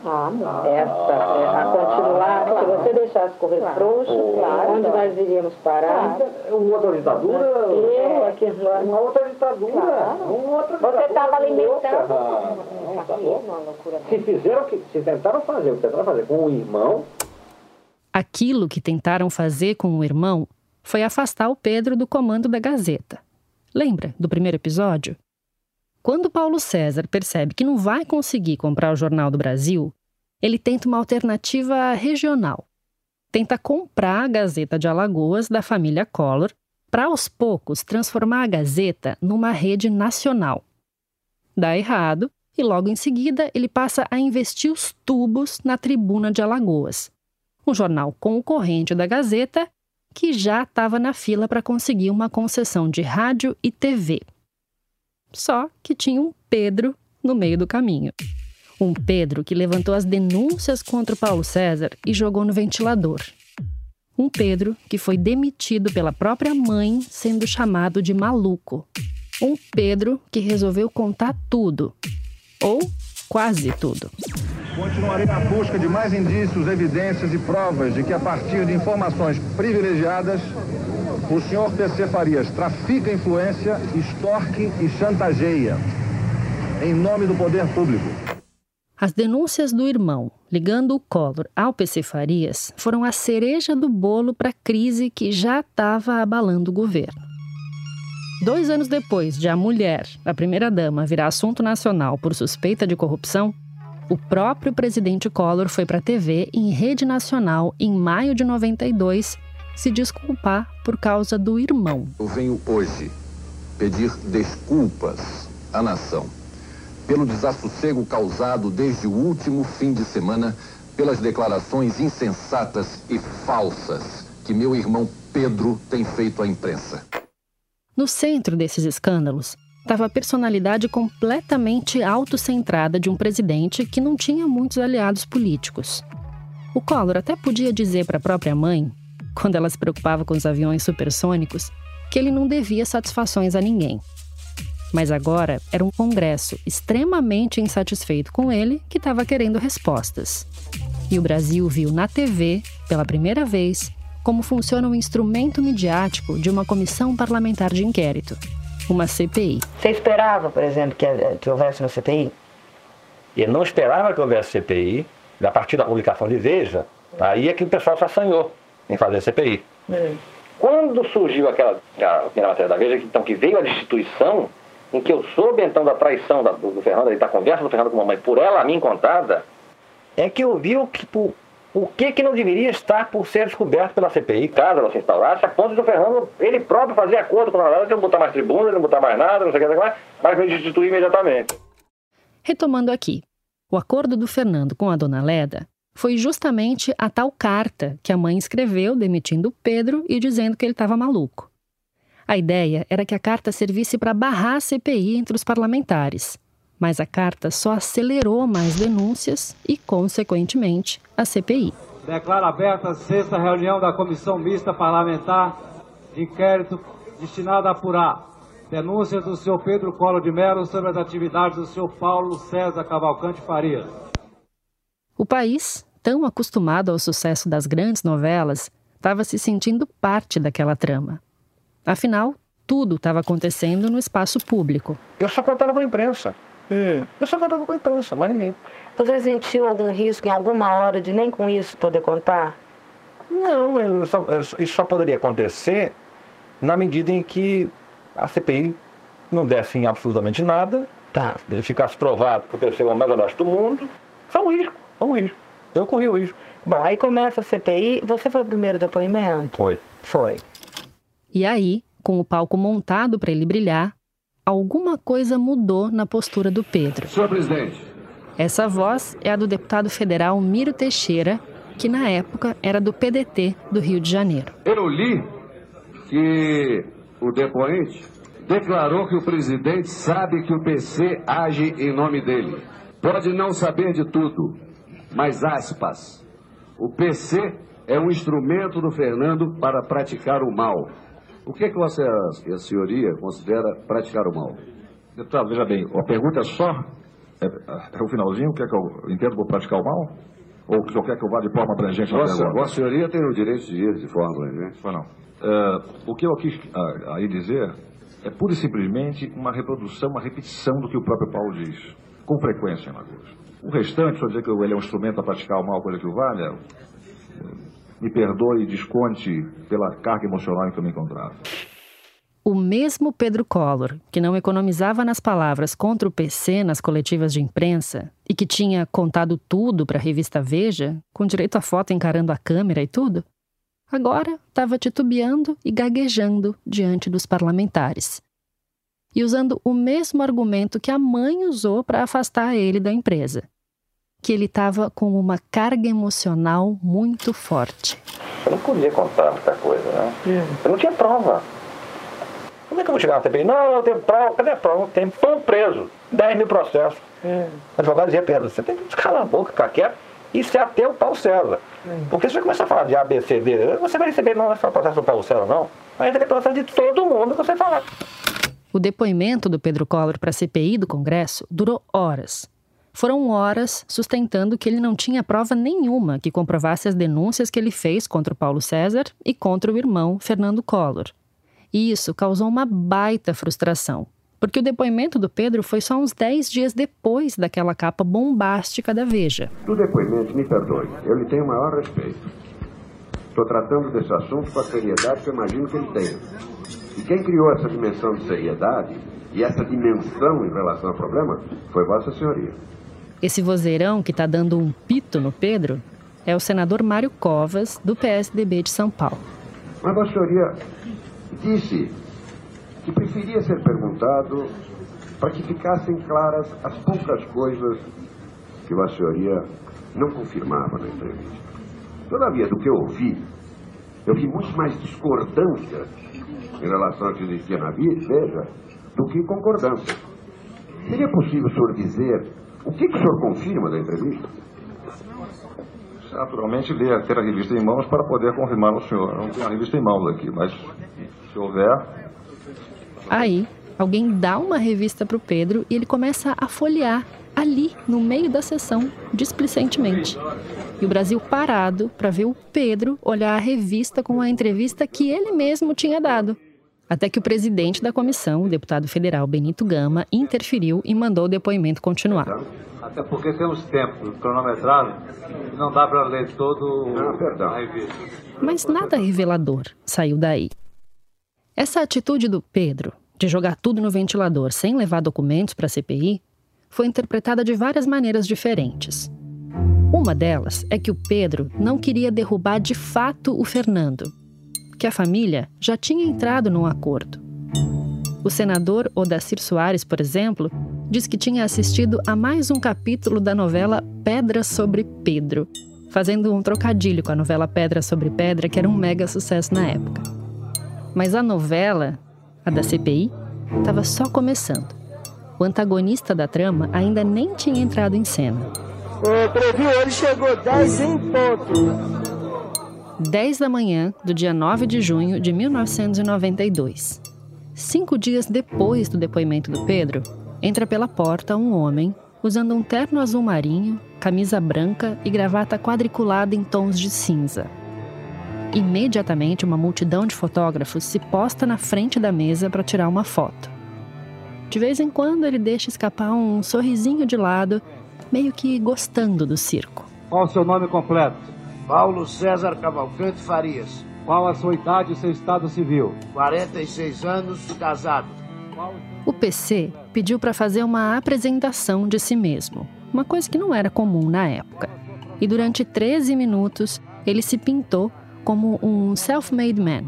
Ah, não. Essa, é, a continuar, se você deixasse correr frouxo, claro, onde nós iríamos parar? Uma outra ditadura? Eu, aqui Uma outra ditadura? Uma outra Você estava alimentando. Ah, tá se fizeram, se tentaram fazer, o que tentaram fazer com o irmão. Aquilo que tentaram fazer com o irmão foi afastar o Pedro do comando da Gazeta. Lembra do primeiro episódio? Quando Paulo César percebe que não vai conseguir comprar o Jornal do Brasil, ele tenta uma alternativa regional. Tenta comprar a Gazeta de Alagoas da família Collor para aos poucos transformar a Gazeta numa rede nacional. Dá errado e logo em seguida ele passa a investir os tubos na Tribuna de Alagoas, um jornal concorrente da Gazeta que já estava na fila para conseguir uma concessão de rádio e TV. Só que tinha um Pedro no meio do caminho. Um Pedro que levantou as denúncias contra o Paulo César e jogou no ventilador. Um Pedro que foi demitido pela própria mãe, sendo chamado de maluco. Um Pedro que resolveu contar tudo. Ou quase tudo. Continuarei na busca de mais indícios, evidências e provas de que, a partir de informações privilegiadas, o senhor PC Farias trafica influência, extorque e chantageia em nome do poder público. As denúncias do irmão ligando o Collor ao PC Farias foram a cereja do bolo para a crise que já estava abalando o governo. Dois anos depois de a mulher, a primeira-dama, virar assunto nacional por suspeita de corrupção, O próprio presidente Collor foi para a TV em rede nacional em maio de 92 se desculpar por causa do irmão. Eu venho hoje pedir desculpas à nação pelo desassossego causado desde o último fim de semana pelas declarações insensatas e falsas que meu irmão Pedro tem feito à imprensa. No centro desses escândalos estava a personalidade completamente autocentrada de um presidente que não tinha muitos aliados políticos. O Collor até podia dizer para a própria mãe, quando ela se preocupava com os aviões supersônicos, que ele não devia satisfações a ninguém. Mas agora era um Congresso extremamente insatisfeito com ele que estava querendo respostas. E o Brasil viu na TV, pela primeira vez, como funciona o instrumento midiático de uma comissão parlamentar de inquérito, uma CPI. Você esperava, por exemplo, que, que houvesse uma CPI? Ele não esperava que houvesse CPI. A partir da publicação de Veja, aí é que o pessoal se assanhou em fazer a CPI. É. Quando surgiu aquela, aquela matéria da Veja, então, que veio a destituição, em que eu soube então da traição da, do, do Fernando, da conversa do Fernando com a mamãe, por ela a mim contada, é que eu vi o que, o, o que, que não deveria estar por ser descoberto pela CPI, caso ela se instaurasse, a ponto do Fernando, ele próprio fazer acordo com a de não botar mais tribuna, não botar mais nada, não sei o que, mais, mas me destituir imediatamente. Retomando aqui, o acordo do Fernando com a dona Leda foi justamente a tal carta que a mãe escreveu demitindo Pedro e dizendo que ele estava maluco. A ideia era que a carta servisse para barrar a CPI entre os parlamentares, mas a carta só acelerou mais denúncias e, consequentemente, a CPI. Declara aberta a sexta reunião da Comissão Mista Parlamentar de Inquérito destinada a apurar denúncias do senhor Pedro Colo de Mello sobre as atividades do senhor Paulo César Cavalcante Farias. O país, tão acostumado ao sucesso das grandes novelas, estava se sentindo parte daquela trama. Afinal, tudo estava acontecendo no espaço público. Eu só contava com a imprensa. É. Eu só contava com a imprensa, mais ninguém. Você sentiu algum risco em alguma hora de nem com isso poder contar? Não, só, isso só poderia acontecer na medida em que a CPI não desse em absolutamente nada, tá. ficasse provado que o terceiro é o mais honesto do mundo. Só um risco, só um risco. Eu corri o risco. Bom, aí começa a CPI. Você foi o primeiro depoimento? Foi. Foi. E aí, com o palco montado para ele brilhar, alguma coisa mudou na postura do Pedro. Senhor presidente. Essa voz é a do deputado federal Miro Teixeira, que na época era do PDT do Rio de Janeiro. Eu li que o depoente declarou que o presidente sabe que o PC age em nome dele. Pode não saber de tudo, mas aspas. O PC é um instrumento do Fernando para praticar o mal. O que, é que você, a senhoria considera praticar o mal? Deputado, veja bem, a pergunta é só, é, é o finalzinho, o que é que eu entendo por praticar o mal? Ou o senhor quer que eu vá de forma abrangente? Vossa, vossa senhoria tem o direito de ir de forma abrangente. Pois não. Uh, o que eu quis uh, aí dizer é pura e simplesmente uma reprodução, uma repetição do que o próprio Paulo diz, com frequência em Lagoas. O restante, só dizer que ele é um instrumento a praticar o mal, coisa que o valha, me perdoe e desconte pela carga emocional em que eu me encontrava. O mesmo Pedro Collor, que não economizava nas palavras contra o PC nas coletivas de imprensa e que tinha contado tudo para a revista Veja, com direito a foto encarando a câmera e tudo, agora estava titubeando e gaguejando diante dos parlamentares. E usando o mesmo argumento que a mãe usou para afastar ele da empresa que ele estava com uma carga emocional muito forte. Eu não podia contar muita coisa, né? Eu não tinha prova. Como é que eu vou chegar na CPI? Não, eu tenho prova. Cadê a prova? Não tem. Pão preso. 10 mil processos. É. O advogado dizia, Pedro, você tem que calar a boca, ficar quieto e se ater o Paulo César. É. Porque se você começar a falar de ABCD, você vai receber, não vai falar processo do Paulo César, não. Vai receber processo de todo mundo que você falar. O depoimento do Pedro Collor para a CPI do Congresso durou horas. Foram horas sustentando que ele não tinha prova nenhuma que comprovasse as denúncias que ele fez contra o Paulo César e contra o irmão Fernando Collor. E isso causou uma baita frustração, porque o depoimento do Pedro foi só uns 10 dias depois daquela capa bombástica da Veja. Do depoimento, me perdoe, eu lhe tenho o maior respeito. Estou tratando desse assunto com a seriedade que eu imagino que ele tem. E quem criou essa dimensão de seriedade e essa dimensão em relação ao problema foi Vossa Senhoria. Esse vozeirão que está dando um pito no Pedro é o senador Mário Covas, do PSDB de São Paulo. A senhoria disse que preferia ser perguntado para que ficassem claras as poucas coisas que a senhoria não confirmava na entrevista. Todavia, do que eu ouvi, eu vi muito mais discordância em relação ao que existia na veja do que concordância. Seria possível o senhor dizer o que, que o senhor confirma da entrevista? Naturalmente, ler, ter a revista em mãos para poder confirmar ao senhor. Eu não tenho a revista em mãos aqui, mas se houver. Aí, alguém dá uma revista para o Pedro e ele começa a folhear ali, no meio da sessão, displicentemente. E o Brasil parado para ver o Pedro olhar a revista com a entrevista que ele mesmo tinha dado. Até que o presidente da comissão, o deputado federal Benito Gama, interferiu e mandou o depoimento continuar. Até porque temos tempo cronometrado não dá para ler todo ah, a revista. Mas nada revelador saiu daí. Essa atitude do Pedro, de jogar tudo no ventilador sem levar documentos para a CPI, foi interpretada de várias maneiras diferentes. Uma delas é que o Pedro não queria derrubar de fato o Fernando, que a família já tinha entrado num acordo. O senador Odacir Soares, por exemplo, diz que tinha assistido a mais um capítulo da novela Pedra sobre Pedro, fazendo um trocadilho com a novela Pedra sobre Pedra, que era um mega sucesso na época. Mas a novela, a da CPI, estava só começando. O antagonista da trama ainda nem tinha entrado em cena. O preview ele chegou 10 em ponto. 10 da manhã do dia 9 de junho de 1992. Cinco dias depois do depoimento do Pedro, entra pela porta um homem usando um terno azul marinho, camisa branca e gravata quadriculada em tons de cinza. Imediatamente, uma multidão de fotógrafos se posta na frente da mesa para tirar uma foto. De vez em quando, ele deixa escapar um sorrisinho de lado, meio que gostando do circo. Qual o seu nome completo? Paulo César Cavalcante Farias. Qual a sua idade e seu estado civil? 46 anos, casado. O PC pediu para fazer uma apresentação de si mesmo, uma coisa que não era comum na época. E durante 13 minutos, ele se pintou como um self-made man,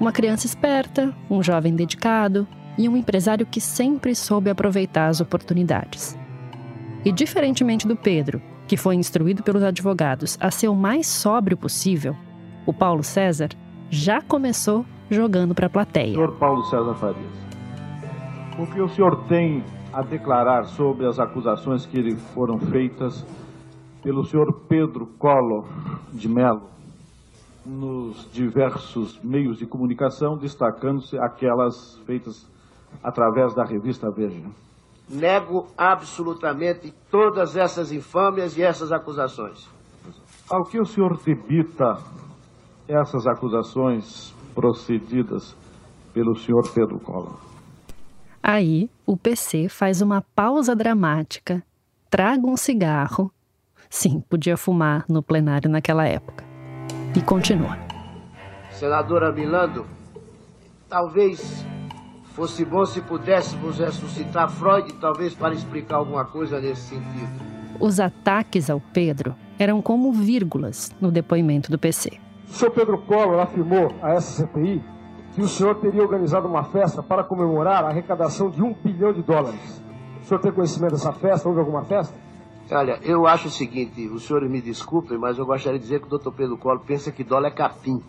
uma criança esperta, um jovem dedicado e um empresário que sempre soube aproveitar as oportunidades. E diferentemente do Pedro, que foi instruído pelos advogados a ser o mais sóbrio possível, o Paulo César já começou jogando para a plateia. Senhor Paulo César Farias, o que o senhor tem a declarar sobre as acusações que lhe foram feitas pelo senhor Pedro Collor de Mello nos diversos meios de comunicação, destacando-se aquelas feitas através da revista Veja? Nego absolutamente todas essas infâmias e essas acusações. Ao que o senhor debita essas acusações procedidas pelo senhor Pedro Collor? Aí, o PC faz uma pausa dramática, traga um cigarro. Sim, podia fumar no plenário naquela época. E continua. Senadora Milando, talvez Fosse bom se pudéssemos ressuscitar Freud, talvez para explicar alguma coisa nesse sentido. Os ataques ao Pedro eram como vírgulas no depoimento do PC. O senhor Pedro Collor afirmou a essa CPI que o senhor teria organizado uma festa para comemorar a arrecadação de um bilhão de dólares. O senhor tem conhecimento dessa festa? Houve alguma festa? Olha, eu acho o seguinte, os senhores me desculpem, mas eu gostaria de dizer que o doutor Pedro Collor pensa que dólar é capim.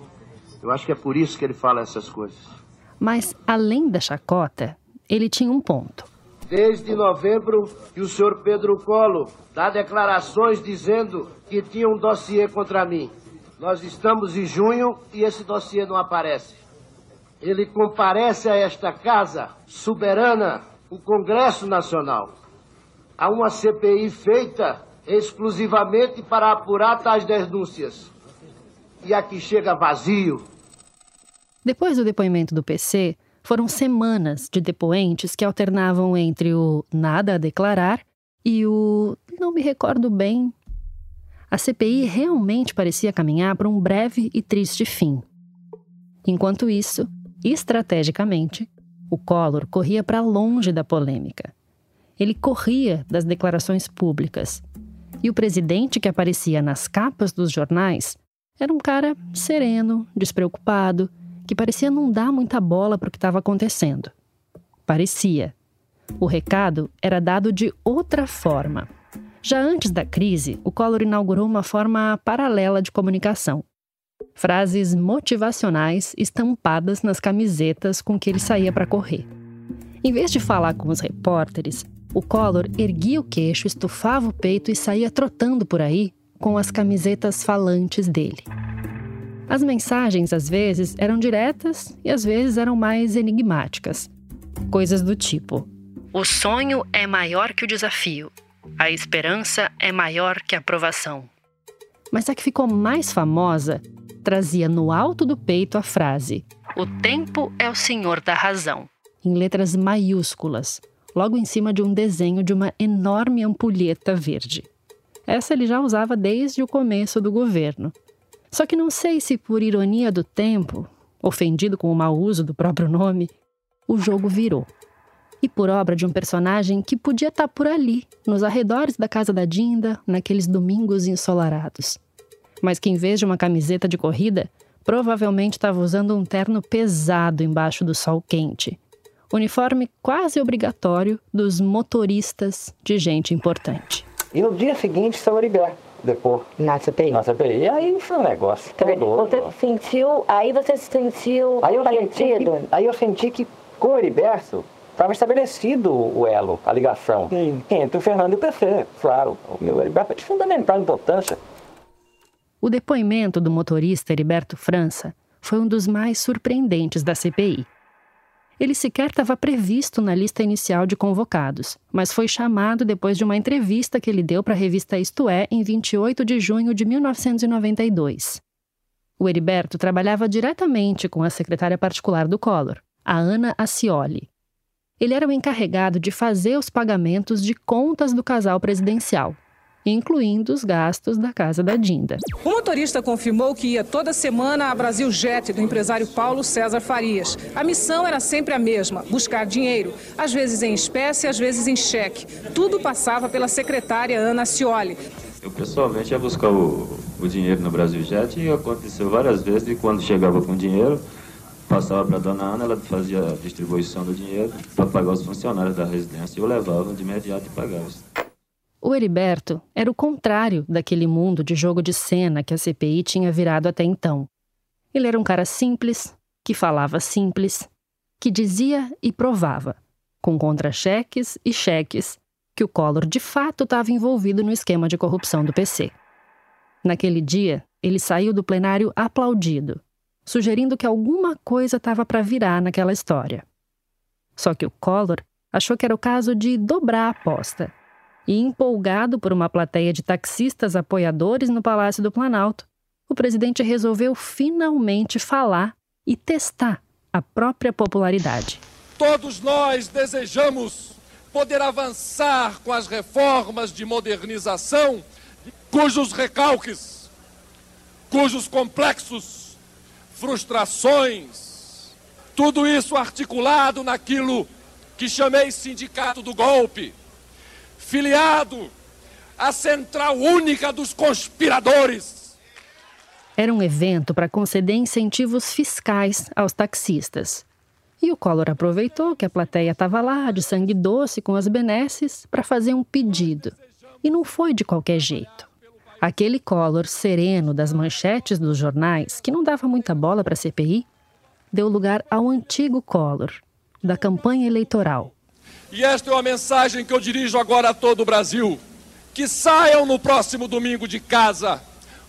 Eu acho que é por isso que ele fala essas coisas. Mas, além da chacota, ele tinha um ponto. Desde novembro que o senhor Pedro Colo dá declarações dizendo que tinha um dossiê contra mim. Nós estamos em junho e esse dossiê não aparece. Ele comparece a esta casa soberana, o Congresso Nacional, a uma CPI feita exclusivamente para apurar tais denúncias. E aqui chega vazio, depois do depoimento do PC, foram semanas de depoentes que alternavam entre o nada a declarar e o não me recordo bem. A CPI realmente parecia caminhar para um breve e triste fim. Enquanto isso, estrategicamente, o Collor corria para longe da polêmica. Ele corria das declarações públicas. E o presidente que aparecia nas capas dos jornais era um cara sereno, despreocupado, que parecia não dar muita bola para o que estava acontecendo. Parecia. O recado era dado de outra forma. Já antes da crise, o Collor inaugurou uma forma paralela de comunicação. Frases motivacionais estampadas nas camisetas com que ele saía para correr. Em vez de falar com os repórteres, o Collor erguia o queixo, estufava o peito e saía trotando por aí com as camisetas falantes dele. As mensagens, às vezes, eram diretas e às vezes eram mais enigmáticas. Coisas do tipo: O sonho é maior que o desafio, a esperança é maior que a aprovação. Mas a que ficou mais famosa trazia no alto do peito a frase: O tempo é o senhor da razão, em letras maiúsculas, logo em cima de um desenho de uma enorme ampulheta verde. Essa ele já usava desde o começo do governo. Só que não sei se por ironia do tempo, ofendido com o mau uso do próprio nome, o jogo virou. E por obra de um personagem que podia estar por ali, nos arredores da casa da Dinda, naqueles domingos ensolarados. Mas que em vez de uma camiseta de corrida, provavelmente estava usando um terno pesado embaixo do sol quente. Uniforme quase obrigatório dos motoristas de gente importante. E no dia seguinte, estava liberto. Depois. Na CPI? Na CPI. E aí foi um negócio. todo, você sentiu. Aí você se sentiu. Aí eu, senti que, aí eu senti que com o Heriberto estava estabelecido o elo, a ligação Sim. entre o Fernando e o PC. Claro, o meu Heriberto é de fundamental importância. O depoimento do motorista Heriberto França foi um dos mais surpreendentes da CPI. Ele sequer estava previsto na lista inicial de convocados, mas foi chamado depois de uma entrevista que ele deu para a revista Isto É em 28 de junho de 1992. O Heriberto trabalhava diretamente com a secretária particular do Collor, a Ana Ascioli. Ele era o encarregado de fazer os pagamentos de contas do casal presidencial, incluindo os gastos da casa da Dinda. O motorista confirmou que ia toda semana à Brasil Jet do empresário Paulo César Farias. A missão era sempre a mesma: buscar dinheiro, às vezes em espécie, às vezes em cheque. Tudo passava pela secretária Ana Cioli. Eu pessoalmente ia buscar o, o dinheiro no Brasil Jet e aconteceu várias vezes e quando chegava com dinheiro, passava para a dona Ana, ela fazia a distribuição do dinheiro para pagar os funcionários da residência e eu levava de imediato e pagava. O Heriberto era o contrário daquele mundo de jogo de cena que a CPI tinha virado até então. Ele era um cara simples, que falava simples, que dizia e provava, com contra-cheques e cheques, que o Collor de fato estava envolvido no esquema de corrupção do PC. Naquele dia, ele saiu do plenário aplaudido, sugerindo que alguma coisa estava para virar naquela história. Só que o Collor achou que era o caso de dobrar a aposta e empolgado por uma plateia de taxistas apoiadores no Palácio do Planalto, o presidente resolveu finalmente falar e testar a própria popularidade. Todos nós desejamos poder avançar com as reformas de modernização cujos recalques, cujos complexos, frustrações, tudo isso articulado naquilo que chamei sindicato do golpe filiado à central única dos conspiradores. Era um evento para conceder incentivos fiscais aos taxistas. E o Collor aproveitou que a plateia estava lá, de sangue doce, com as benesses, para fazer um pedido. E não foi de qualquer jeito. Aquele Collor sereno das manchetes dos jornais, que não dava muita bola para a CPI, deu lugar ao antigo Collor, da campanha eleitoral, e esta é uma mensagem que eu dirijo agora a todo o Brasil. Que saiam no próximo domingo de casa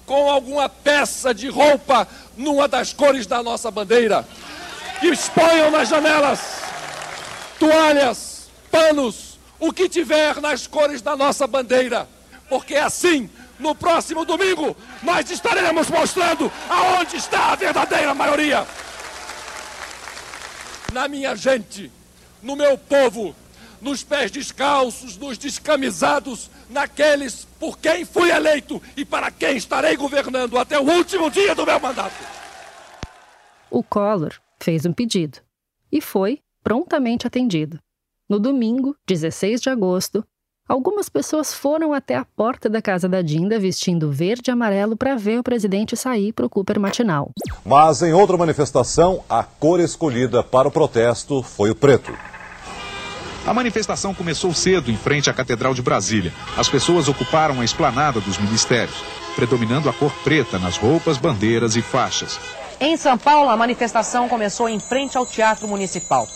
com alguma peça de roupa numa das cores da nossa bandeira. Que exponham nas janelas toalhas, panos, o que tiver nas cores da nossa bandeira. Porque assim, no próximo domingo, nós estaremos mostrando aonde está a verdadeira maioria. Na minha gente, no meu povo, nos pés descalços, nos descamisados, naqueles por quem fui eleito e para quem estarei governando até o último dia do meu mandato. O Collor fez um pedido e foi prontamente atendido. No domingo, 16 de agosto, algumas pessoas foram até a porta da casa da Dinda vestindo verde e amarelo para ver o presidente sair para o Cooper matinal. Mas em outra manifestação, a cor escolhida para o protesto foi o preto. A manifestação começou cedo em frente à Catedral de Brasília. As pessoas ocuparam a esplanada dos ministérios, predominando a cor preta nas roupas, bandeiras e faixas. Em São Paulo, a manifestação começou em frente ao Teatro Municipal.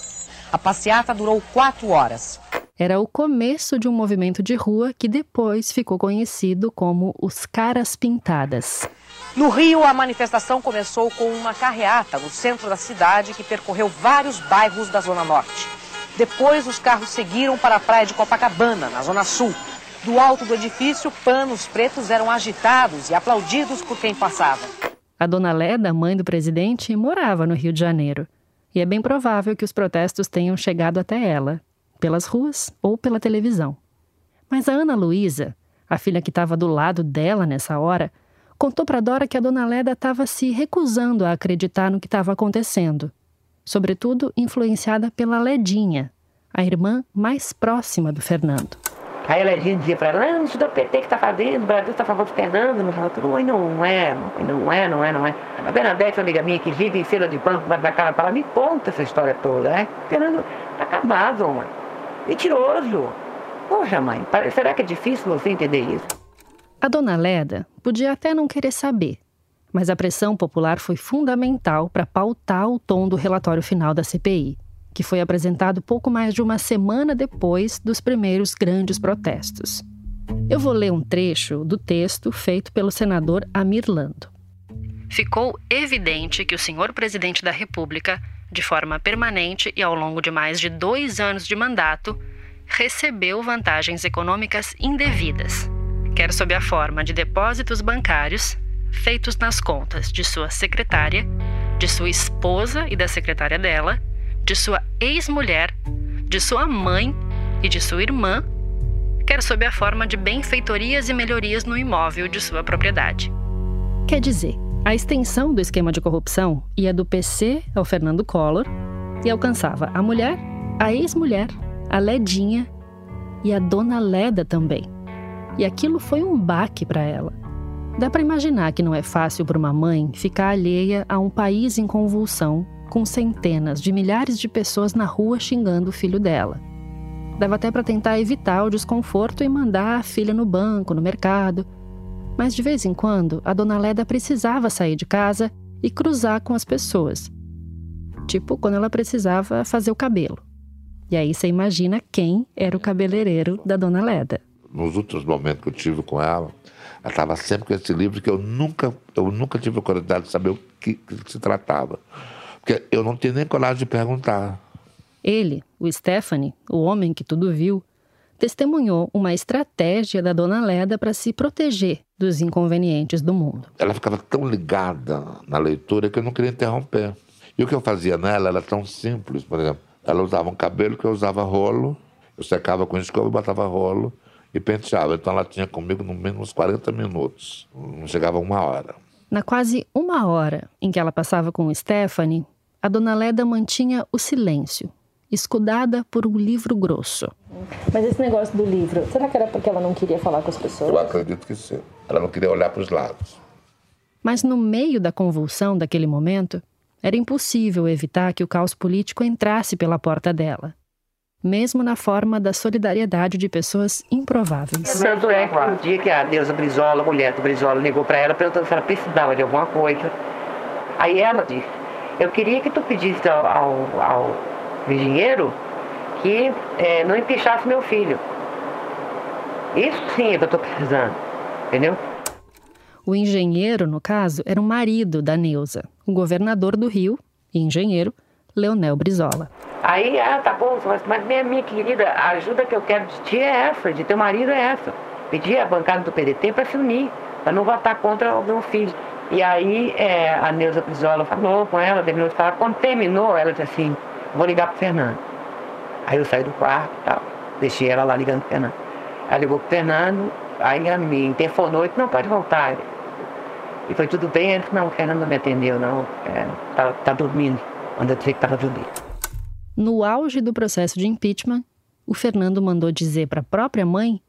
A passeata durou quatro horas. Era o começo de um movimento de rua que depois ficou conhecido como os Caras Pintadas. No Rio, a manifestação começou com uma carreata no centro da cidade que percorreu vários bairros da Zona Norte. Depois, os carros seguiram para a praia de Copacabana, na Zona Sul. Do alto do edifício, panos pretos eram agitados e aplaudidos por quem passava. A dona Leda, mãe do presidente, morava no Rio de Janeiro. E é bem provável que os protestos tenham chegado até ela, pelas ruas ou pela televisão. Mas a Ana Luísa, a filha que estava do lado dela nessa hora, contou para Dora que a dona Leda estava se recusando a acreditar no que estava acontecendo, sobretudo influenciada pela Ledinha, a irmã mais próxima do Fernando. Aí a Ledinha dizia para ela, não, isso da PT que está fazendo, o Brasil está a favor do Fernando, não fala tudo, não é, não é, não é, não é. A Bernadette, uma amiga minha que vive em feira de banco, vai pra cá, para me conta essa história toda, né? Fernando tá acabado, mãe. Mentiroso. Poxa, mãe, será que é difícil você entender isso? A dona Leda podia até não querer saber, mas a pressão popular foi fundamental para pautar o tom do relatório final da CPI que foi apresentado pouco mais de uma semana depois dos primeiros grandes protestos. Eu vou ler um trecho do texto feito pelo senador Amir Lando. Ficou evidente que o senhor presidente da República, de forma permanente e ao longo de mais de dois anos de mandato, recebeu vantagens econômicas indevidas, quer sob a forma de depósitos bancários feitos nas contas de sua secretária, de sua esposa e da secretária dela, de sua ex-mulher, de sua mãe e de sua irmã, quer sob a forma de benfeitorias e melhorias no imóvel de sua propriedade. Quer dizer, a extensão do esquema de corrupção ia do PC ao Fernando Collor e alcançava a mulher, a ex-mulher, a Ledinha e a dona Leda também. E aquilo foi um baque para ela. Dá para imaginar que não é fácil para uma mãe ficar alheia a um país em convulsão com centenas de milhares de pessoas na rua xingando o filho dela. Dava até para tentar evitar o desconforto e mandar a filha no banco, no mercado. Mas de vez em quando, a dona Leda precisava sair de casa e cruzar com as pessoas. Tipo quando ela precisava fazer o cabelo. E aí você imagina quem era o cabeleireiro da dona Leda. Nos últimos momentos que eu tive com ela, ela estava sempre com esse livro que eu nunca, eu nunca tive a curiosidade de saber o que, que se tratava. Porque eu não tinha nem coragem de perguntar. Ele, o Stephanie, o homem que tudo viu, testemunhou uma estratégia da dona Leda para se proteger dos inconvenientes do mundo. Ela ficava tão ligada na leitura que eu não queria interromper. E o que eu fazia nela era tão simples, por exemplo, ela usava um cabelo que eu usava rolo, eu secava com escova, botava rolo e penteava. Então ela tinha comigo no mínimo uns 40 minutos, não chegava uma hora. Na quase uma hora em que ela passava com o Stephanie, a dona Leda mantinha o silêncio, escudada por um livro grosso. Mas esse negócio do livro, será que era porque ela não queria falar com as pessoas? Eu acredito que sim. Ela não queria olhar para os lados. Mas no meio da convulsão daquele momento, era impossível evitar que o caos político entrasse pela porta dela. Mesmo na forma da solidariedade de pessoas improváveis. Tanto é que o dia que a Neuza Brizola, a mulher do Brizola, ligou para ela perguntando se ela precisava de alguma coisa. Aí ela disse, eu queria que tu pedisse ao, ao, ao engenheiro que é, não empichasse meu filho. Isso sim é que eu estou precisando, entendeu? O engenheiro, no caso, era o marido da Neuza, o governador do Rio e engenheiro, Leonel Brizola. Aí, ah, tá bom, mas minha, minha querida, a ajuda que eu quero de ti é essa, de teu marido é essa. Pedir a bancada do PDT para se unir, para não votar contra o meu filho. E aí é, a Neuza Brizola falou com ela, terminou de falar. Quando terminou, ela disse assim, vou ligar pro Fernando. Aí eu saí do quarto e tal, deixei ela lá ligando pro Fernando. Ela ligou pro Fernando, aí ela me interfonou e disse, não, pode voltar. E foi tudo bem, ele disse, não, o Fernando não me atendeu, não, é, tá, tá dormindo. Quando eu estava dormindo. No auge do processo de impeachment, o Fernando mandou dizer para a própria mãe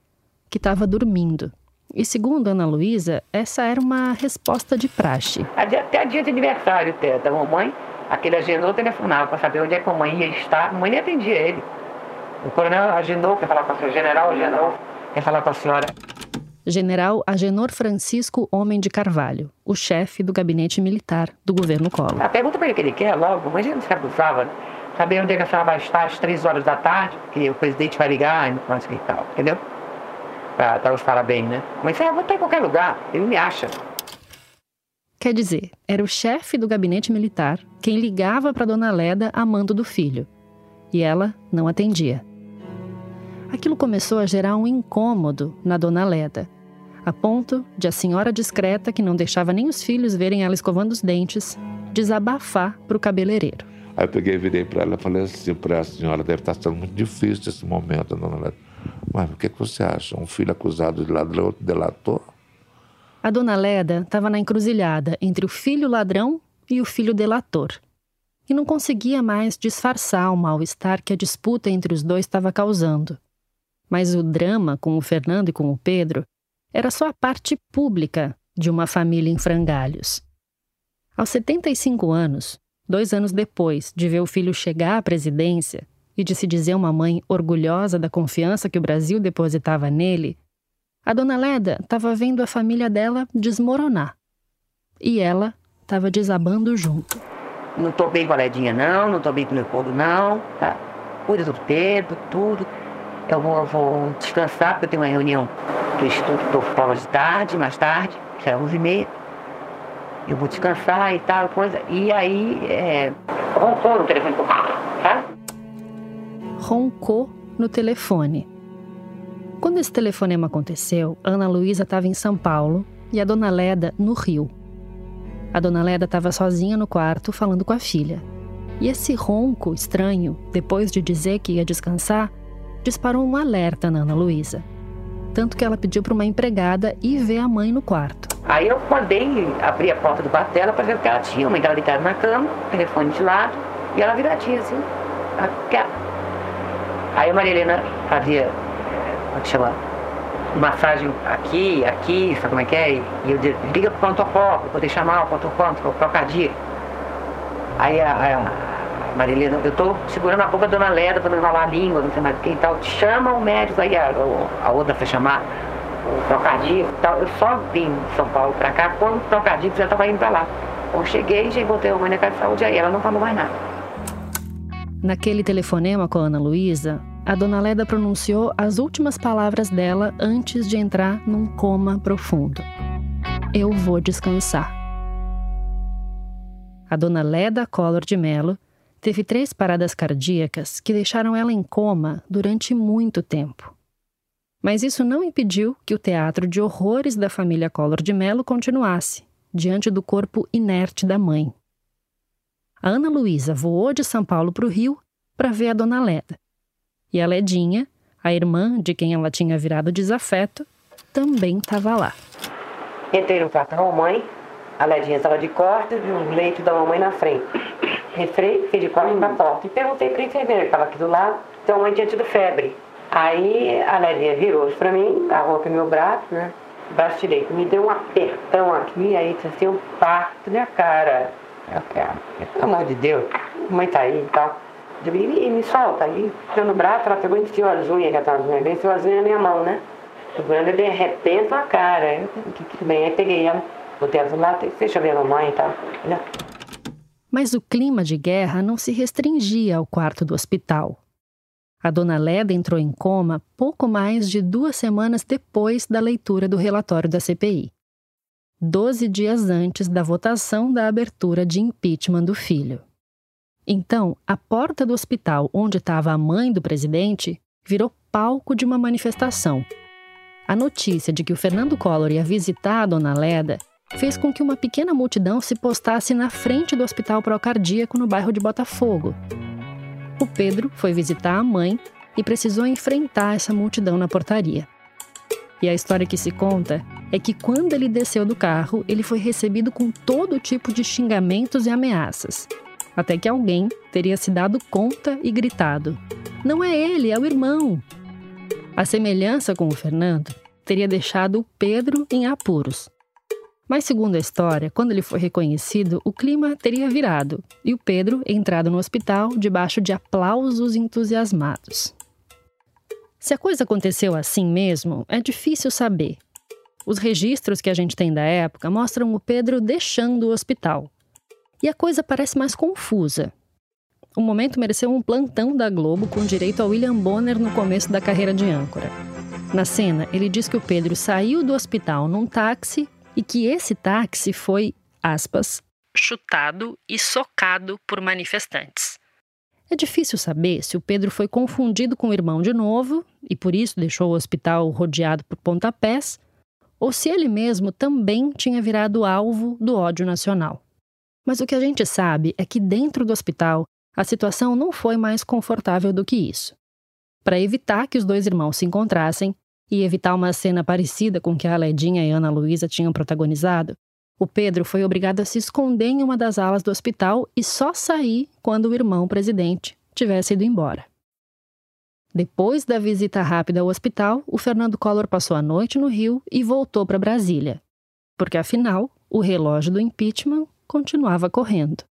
que estava dormindo. E segundo Ana Luísa, essa era uma resposta de praxe. Até dia de aniversário da mamãe, aquele agendou telefonava para saber onde é que a mãe ia estar. A mãe nem atendia ele. O coronel agendou, quer falar com a senhora, general agendou, quer falar com a senhora. General Agenor Francisco Homem de Carvalho, o chefe do gabinete militar do governo Collor. A pergunta para ele que ele quer logo, mas ele não se abusava, né? saber onde é que a senhora vai estar às três horas da tarde, que o presidente vai ligar e não sei tal, entendeu? Para dar os parabéns, né? Mas é, vou estar em qualquer lugar, ele me acha. Quer dizer, era o chefe do gabinete militar quem ligava para Dona Leda a mando do filho. E ela não atendia. Aquilo começou a gerar um incômodo na Dona Leda, a ponto de a senhora discreta, que não deixava nem os filhos verem ela escovando os dentes, desabafar para o cabeleireiro. Aí eu peguei e virei para ela e falei assim para a senhora, deve estar sendo muito difícil esse momento, dona Leda. Mas o que, que você acha? Um filho acusado de ladrão, outro delator? A dona Leda estava na encruzilhada entre o filho ladrão e o filho delator. E não conseguia mais disfarçar o mal-estar que a disputa entre os dois estava causando. Mas o drama com o Fernando e com o Pedro era só a parte pública de uma família em frangalhos. Aos 75 anos, dois anos depois de ver o filho chegar à presidência e de se dizer uma mãe orgulhosa da confiança que o Brasil depositava nele, a dona Leda estava vendo a família dela desmoronar. E ela estava desabando junto. Não estou bem com a Ledinha, não, não estou bem com o Leopoldo, não. Tá? Cuida do Pedro, tudo. Eu vou, vou descansar, porque eu tenho uma reunião do estudo por prova de tarde, mais tarde, que é 11h30 eu vou descansar e tal, coisa. E aí, é, roncou no telefone, tá? Roncou no telefone. Quando esse telefonema aconteceu, Ana Luísa estava em São Paulo e a dona Leda no Rio. A dona Leda estava sozinha no quarto falando com a filha. E esse ronco estranho, depois de dizer que ia descansar, disparou um alerta na Ana Luísa. Tanto que ela pediu para uma empregada ir ver a mãe no quarto. Aí eu mandei abrir a porta do quarto dela para ver o que ela tinha. A mãe dela deitada na cama, telefone de lado, e ela viradinha assim. Aí a Maria Helena fazia, como é que chama? Massagem aqui, aqui, sabe como é que é? E eu dizia, liga pro pronto-foco, poder chamar o pronto-foco, o cardíaco. Aí a, a Maria Helena, eu tô segurando a boca da Dona Leda para não enrolar a língua, não sei mais o que e tal. Chama o médico aí, a, a outra foi chamar o Procardíaco tal. Eu só vim de São Paulo para cá quando o Procardíaco já estava indo para lá. Eu cheguei, já voltei a mãe na casa de saúde, aí ela não falou mais nada. Naquele telefonema com a Ana Luísa, a dona Leda pronunciou as últimas palavras dela antes de entrar num coma profundo. Eu vou descansar. A dona Leda Collor de Mello teve três paradas cardíacas que deixaram ela em coma durante muito tempo. Mas isso não impediu que o teatro de horrores da família Collor de Mello continuasse, diante do corpo inerte da mãe. A Ana Luísa voou de São Paulo para o Rio para ver a dona Leda. E a Ledinha, a irmã de quem ela tinha virado desafeto, também estava lá. Entrei no quarto da mamãe, a Ledinha estava de costas e o leito da mamãe na frente. Refrei, fiquei de costas na porta e perguntei para a enfermeira que estava aqui do lado se a mãe tinha tido febre. Aí a Lélia virou para mim, aqui meu braço, né? Braço direito, me deu um apertão aqui, aí disse assim, um parto na cara. Eu quero, pelo amor de Deus, mãe tá aí e tal. Eu e, e me solta. Aí, tirando o braço, ela pegou e enfiou as unhas, que ela tava bem, enfiou as unhas na minha mão, né? Segurando, de repente, a cara. Eu, tudo bem, aí peguei ela, botei ela do lado, deixa eu ver a mamãe e tal. Mas o clima de guerra não se restringia ao quarto do hospital. A dona Leda entrou em coma pouco mais de duas semanas depois da leitura do relatório da CPI. Doze dias antes da votação da abertura de impeachment do filho. Então, a porta do hospital onde estava a mãe do presidente virou palco de uma manifestação. A notícia de que o Fernando Collor ia visitar a dona Leda fez com que uma pequena multidão se postasse na frente do hospital procardíaco no bairro de Botafogo, o Pedro foi visitar a mãe e precisou enfrentar essa multidão na portaria. E a história que se conta é que quando ele desceu do carro, ele foi recebido com todo tipo de xingamentos e ameaças. Até que alguém teria se dado conta e gritado: Não é ele, é o irmão. A semelhança com o Fernando teria deixado o Pedro em apuros. Mas, segundo a história, quando ele foi reconhecido, o clima teria virado e o Pedro entrado no hospital debaixo de aplausos entusiasmados. Se a coisa aconteceu assim mesmo, é difícil saber. Os registros que a gente tem da época mostram o Pedro deixando o hospital. E a coisa parece mais confusa. O momento mereceu um plantão da Globo com direito a William Bonner no começo da carreira de âncora. Na cena, ele diz que o Pedro saiu do hospital num táxi e que esse táxi foi, aspas, chutado e socado por manifestantes. É difícil saber se o Pedro foi confundido com o irmão de novo e por isso deixou o hospital rodeado por pontapés, ou se ele mesmo também tinha virado alvo do ódio nacional. Mas o que a gente sabe é que dentro do hospital a situação não foi mais confortável do que isso. Para evitar que os dois irmãos se encontrassem e evitar uma cena parecida com que a Ledinha e Ana Luísa tinham protagonizado, o Pedro foi obrigado a se esconder em uma das alas do hospital e só sair quando o irmão presidente tivesse ido embora. Depois da visita rápida ao hospital, o Fernando Collor passou a noite no Rio e voltou para Brasília, porque afinal o relógio do impeachment continuava correndo.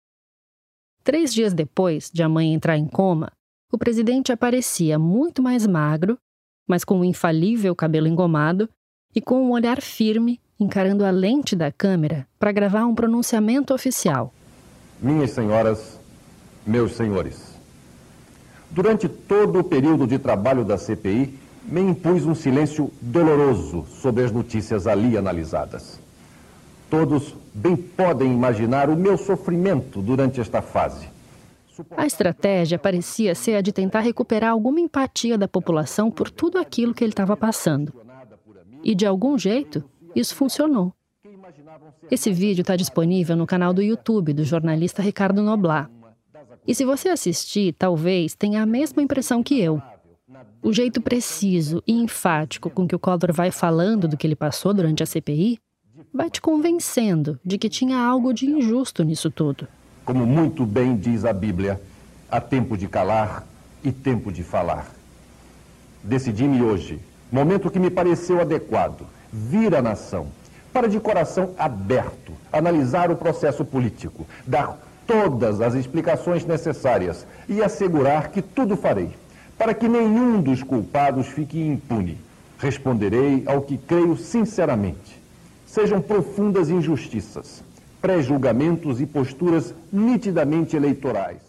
Três dias depois de a mãe entrar em coma, o presidente aparecia muito mais magro, mas com o infalível cabelo engomado e com um olhar firme encarando a lente da câmera para gravar um pronunciamento oficial. Minhas senhoras, meus senhores, durante todo o período de trabalho da CPI, me impus um silêncio doloroso sobre as notícias ali analisadas. Todos bem podem imaginar o meu sofrimento durante esta fase. A estratégia parecia ser a de tentar recuperar alguma empatia da população por tudo aquilo que ele estava passando. E, de algum jeito, isso funcionou. Esse vídeo está disponível no canal do YouTube do jornalista Ricardo Noblar. E se você assistir, talvez tenha a mesma impressão que eu. O jeito preciso e enfático com que o Collor vai falando do que ele passou durante a CPI vai te convencendo de que tinha algo de injusto nisso tudo. Como muito bem diz a Bíblia, há tempo de calar e tempo de falar. Decidi-me hoje, momento que me pareceu adequado, vir à nação, para de coração aberto analisar o processo político, dar todas as explicações necessárias e assegurar que tudo farei, para que nenhum dos culpados fique impune. Responderei ao que creio sinceramente. Sejam profundas injustiças, pré-julgamentos e posturas nitidamente eleitorais.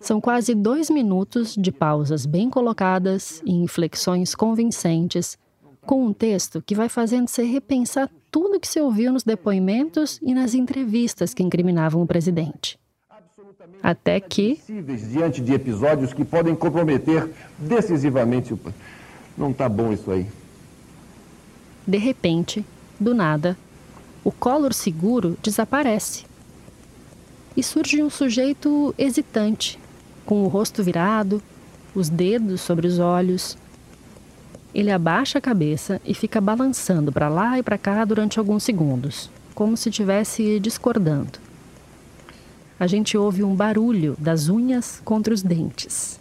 São quase dois minutos de pausas bem colocadas e inflexões convincentes com um texto que vai fazendo você repensar tudo que você ouviu nos depoimentos e nas entrevistas que incriminavam o presidente. Até que. Diante de episódios que podem comprometer decisivamente o. Não está bom isso aí. De repente, do nada, o Collor seguro desaparece. E surge um sujeito hesitante, com o rosto virado, os dedos sobre os olhos, ele abaixa a cabeça e fica balançando para lá e para cá durante alguns segundos, como se estivesse discordando. A gente ouve um barulho das unhas contra os dentes.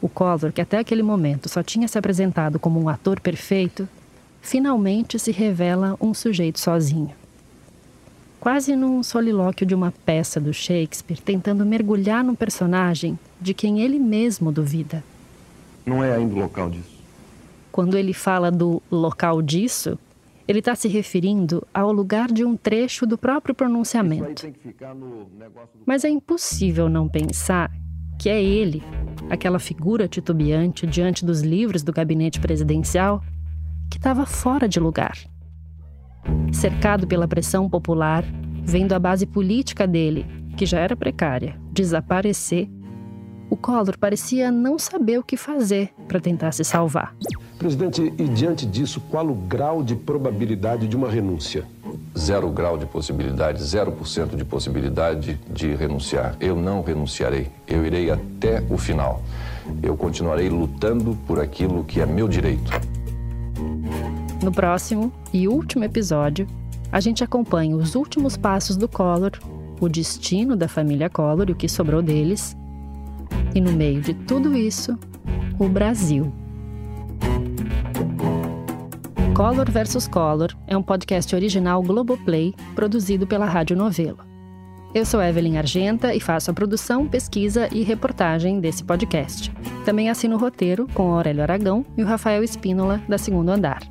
O Collor, que até aquele momento só tinha se apresentado como um ator perfeito, finalmente se revela um sujeito sozinho. Quase num solilóquio de uma peça do Shakespeare, tentando mergulhar no personagem de quem ele mesmo duvida. Não é ainda o local disso. Quando ele fala do local disso, ele está se referindo ao lugar de um trecho do próprio pronunciamento. Mas é impossível não pensar que é ele, aquela figura titubeante diante dos livros do gabinete presidencial, que estava fora de lugar. Cercado pela pressão popular, vendo a base política dele, que já era precária, desaparecer o Collor parecia não saber o que fazer para tentar se salvar. Presidente, e diante disso, qual o grau de probabilidade de uma renúncia? Zero grau de possibilidade, zero por cento de possibilidade de renunciar. Eu não renunciarei. Eu irei até o final. Eu continuarei lutando por aquilo que é meu direito. No próximo e último episódio, a gente acompanha os últimos passos do Collor o destino da família Collor e o que sobrou deles. E no meio de tudo isso, o Brasil. Collor vs Collor é um podcast original Globoplay, produzido pela Rádio Novelo. Eu sou Evelyn Argenta e faço a produção, pesquisa e reportagem desse podcast. Também assino o roteiro com o Aurélio Aragão e o Rafael Espínola, da Segundo Andar.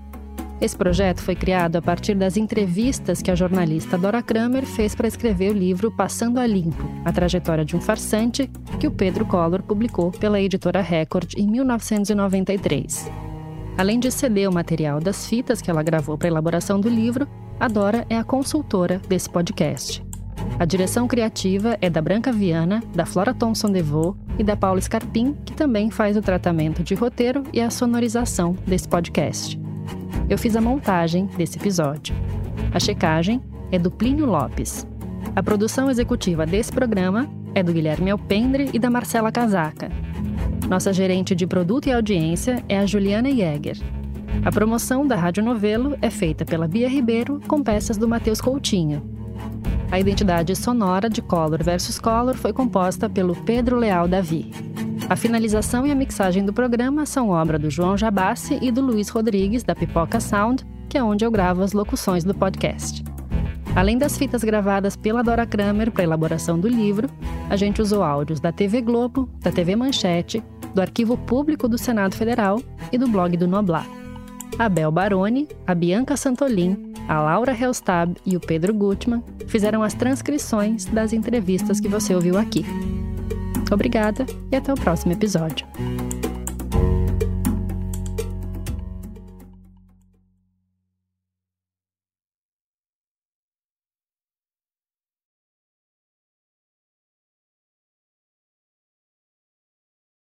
Esse projeto foi criado a partir das entrevistas que a jornalista Dora Kramer fez para escrever o livro Passando a Limpo, a trajetória de um farsante, que o Pedro Collor publicou pela editora Record em 1993. Além de ceder o material das fitas que ela gravou para a elaboração do livro, a Dora é a consultora desse podcast. A direção criativa é da Branca Viana, da Flora Thompson DeVoe e da Paula Scarpim, que também faz o tratamento de roteiro e a sonorização desse podcast. Eu fiz a montagem desse episódio. A checagem é do Plínio Lopes. A produção executiva desse programa é do Guilherme Alpendre e da Marcela Casaca. Nossa gerente de produto e audiência é a Juliana Jäger. A promoção da Rádio Novelo é feita pela Bia Ribeiro com peças do Matheus Coutinho. A identidade sonora de Color vs Color foi composta pelo Pedro Leal Davi. A finalização e a mixagem do programa são obra do João Jabassi e do Luiz Rodrigues, da Pipoca Sound, que é onde eu gravo as locuções do podcast. Além das fitas gravadas pela Dora Kramer para a elaboração do livro, a gente usou áudios da TV Globo, da TV Manchete, do Arquivo Público do Senado Federal e do blog do Noblar. A Bel Baroni, a Bianca Santolin, a Laura Helstab e o Pedro Gutmann fizeram as transcrições das entrevistas que você ouviu aqui. Obrigada e até o próximo episódio.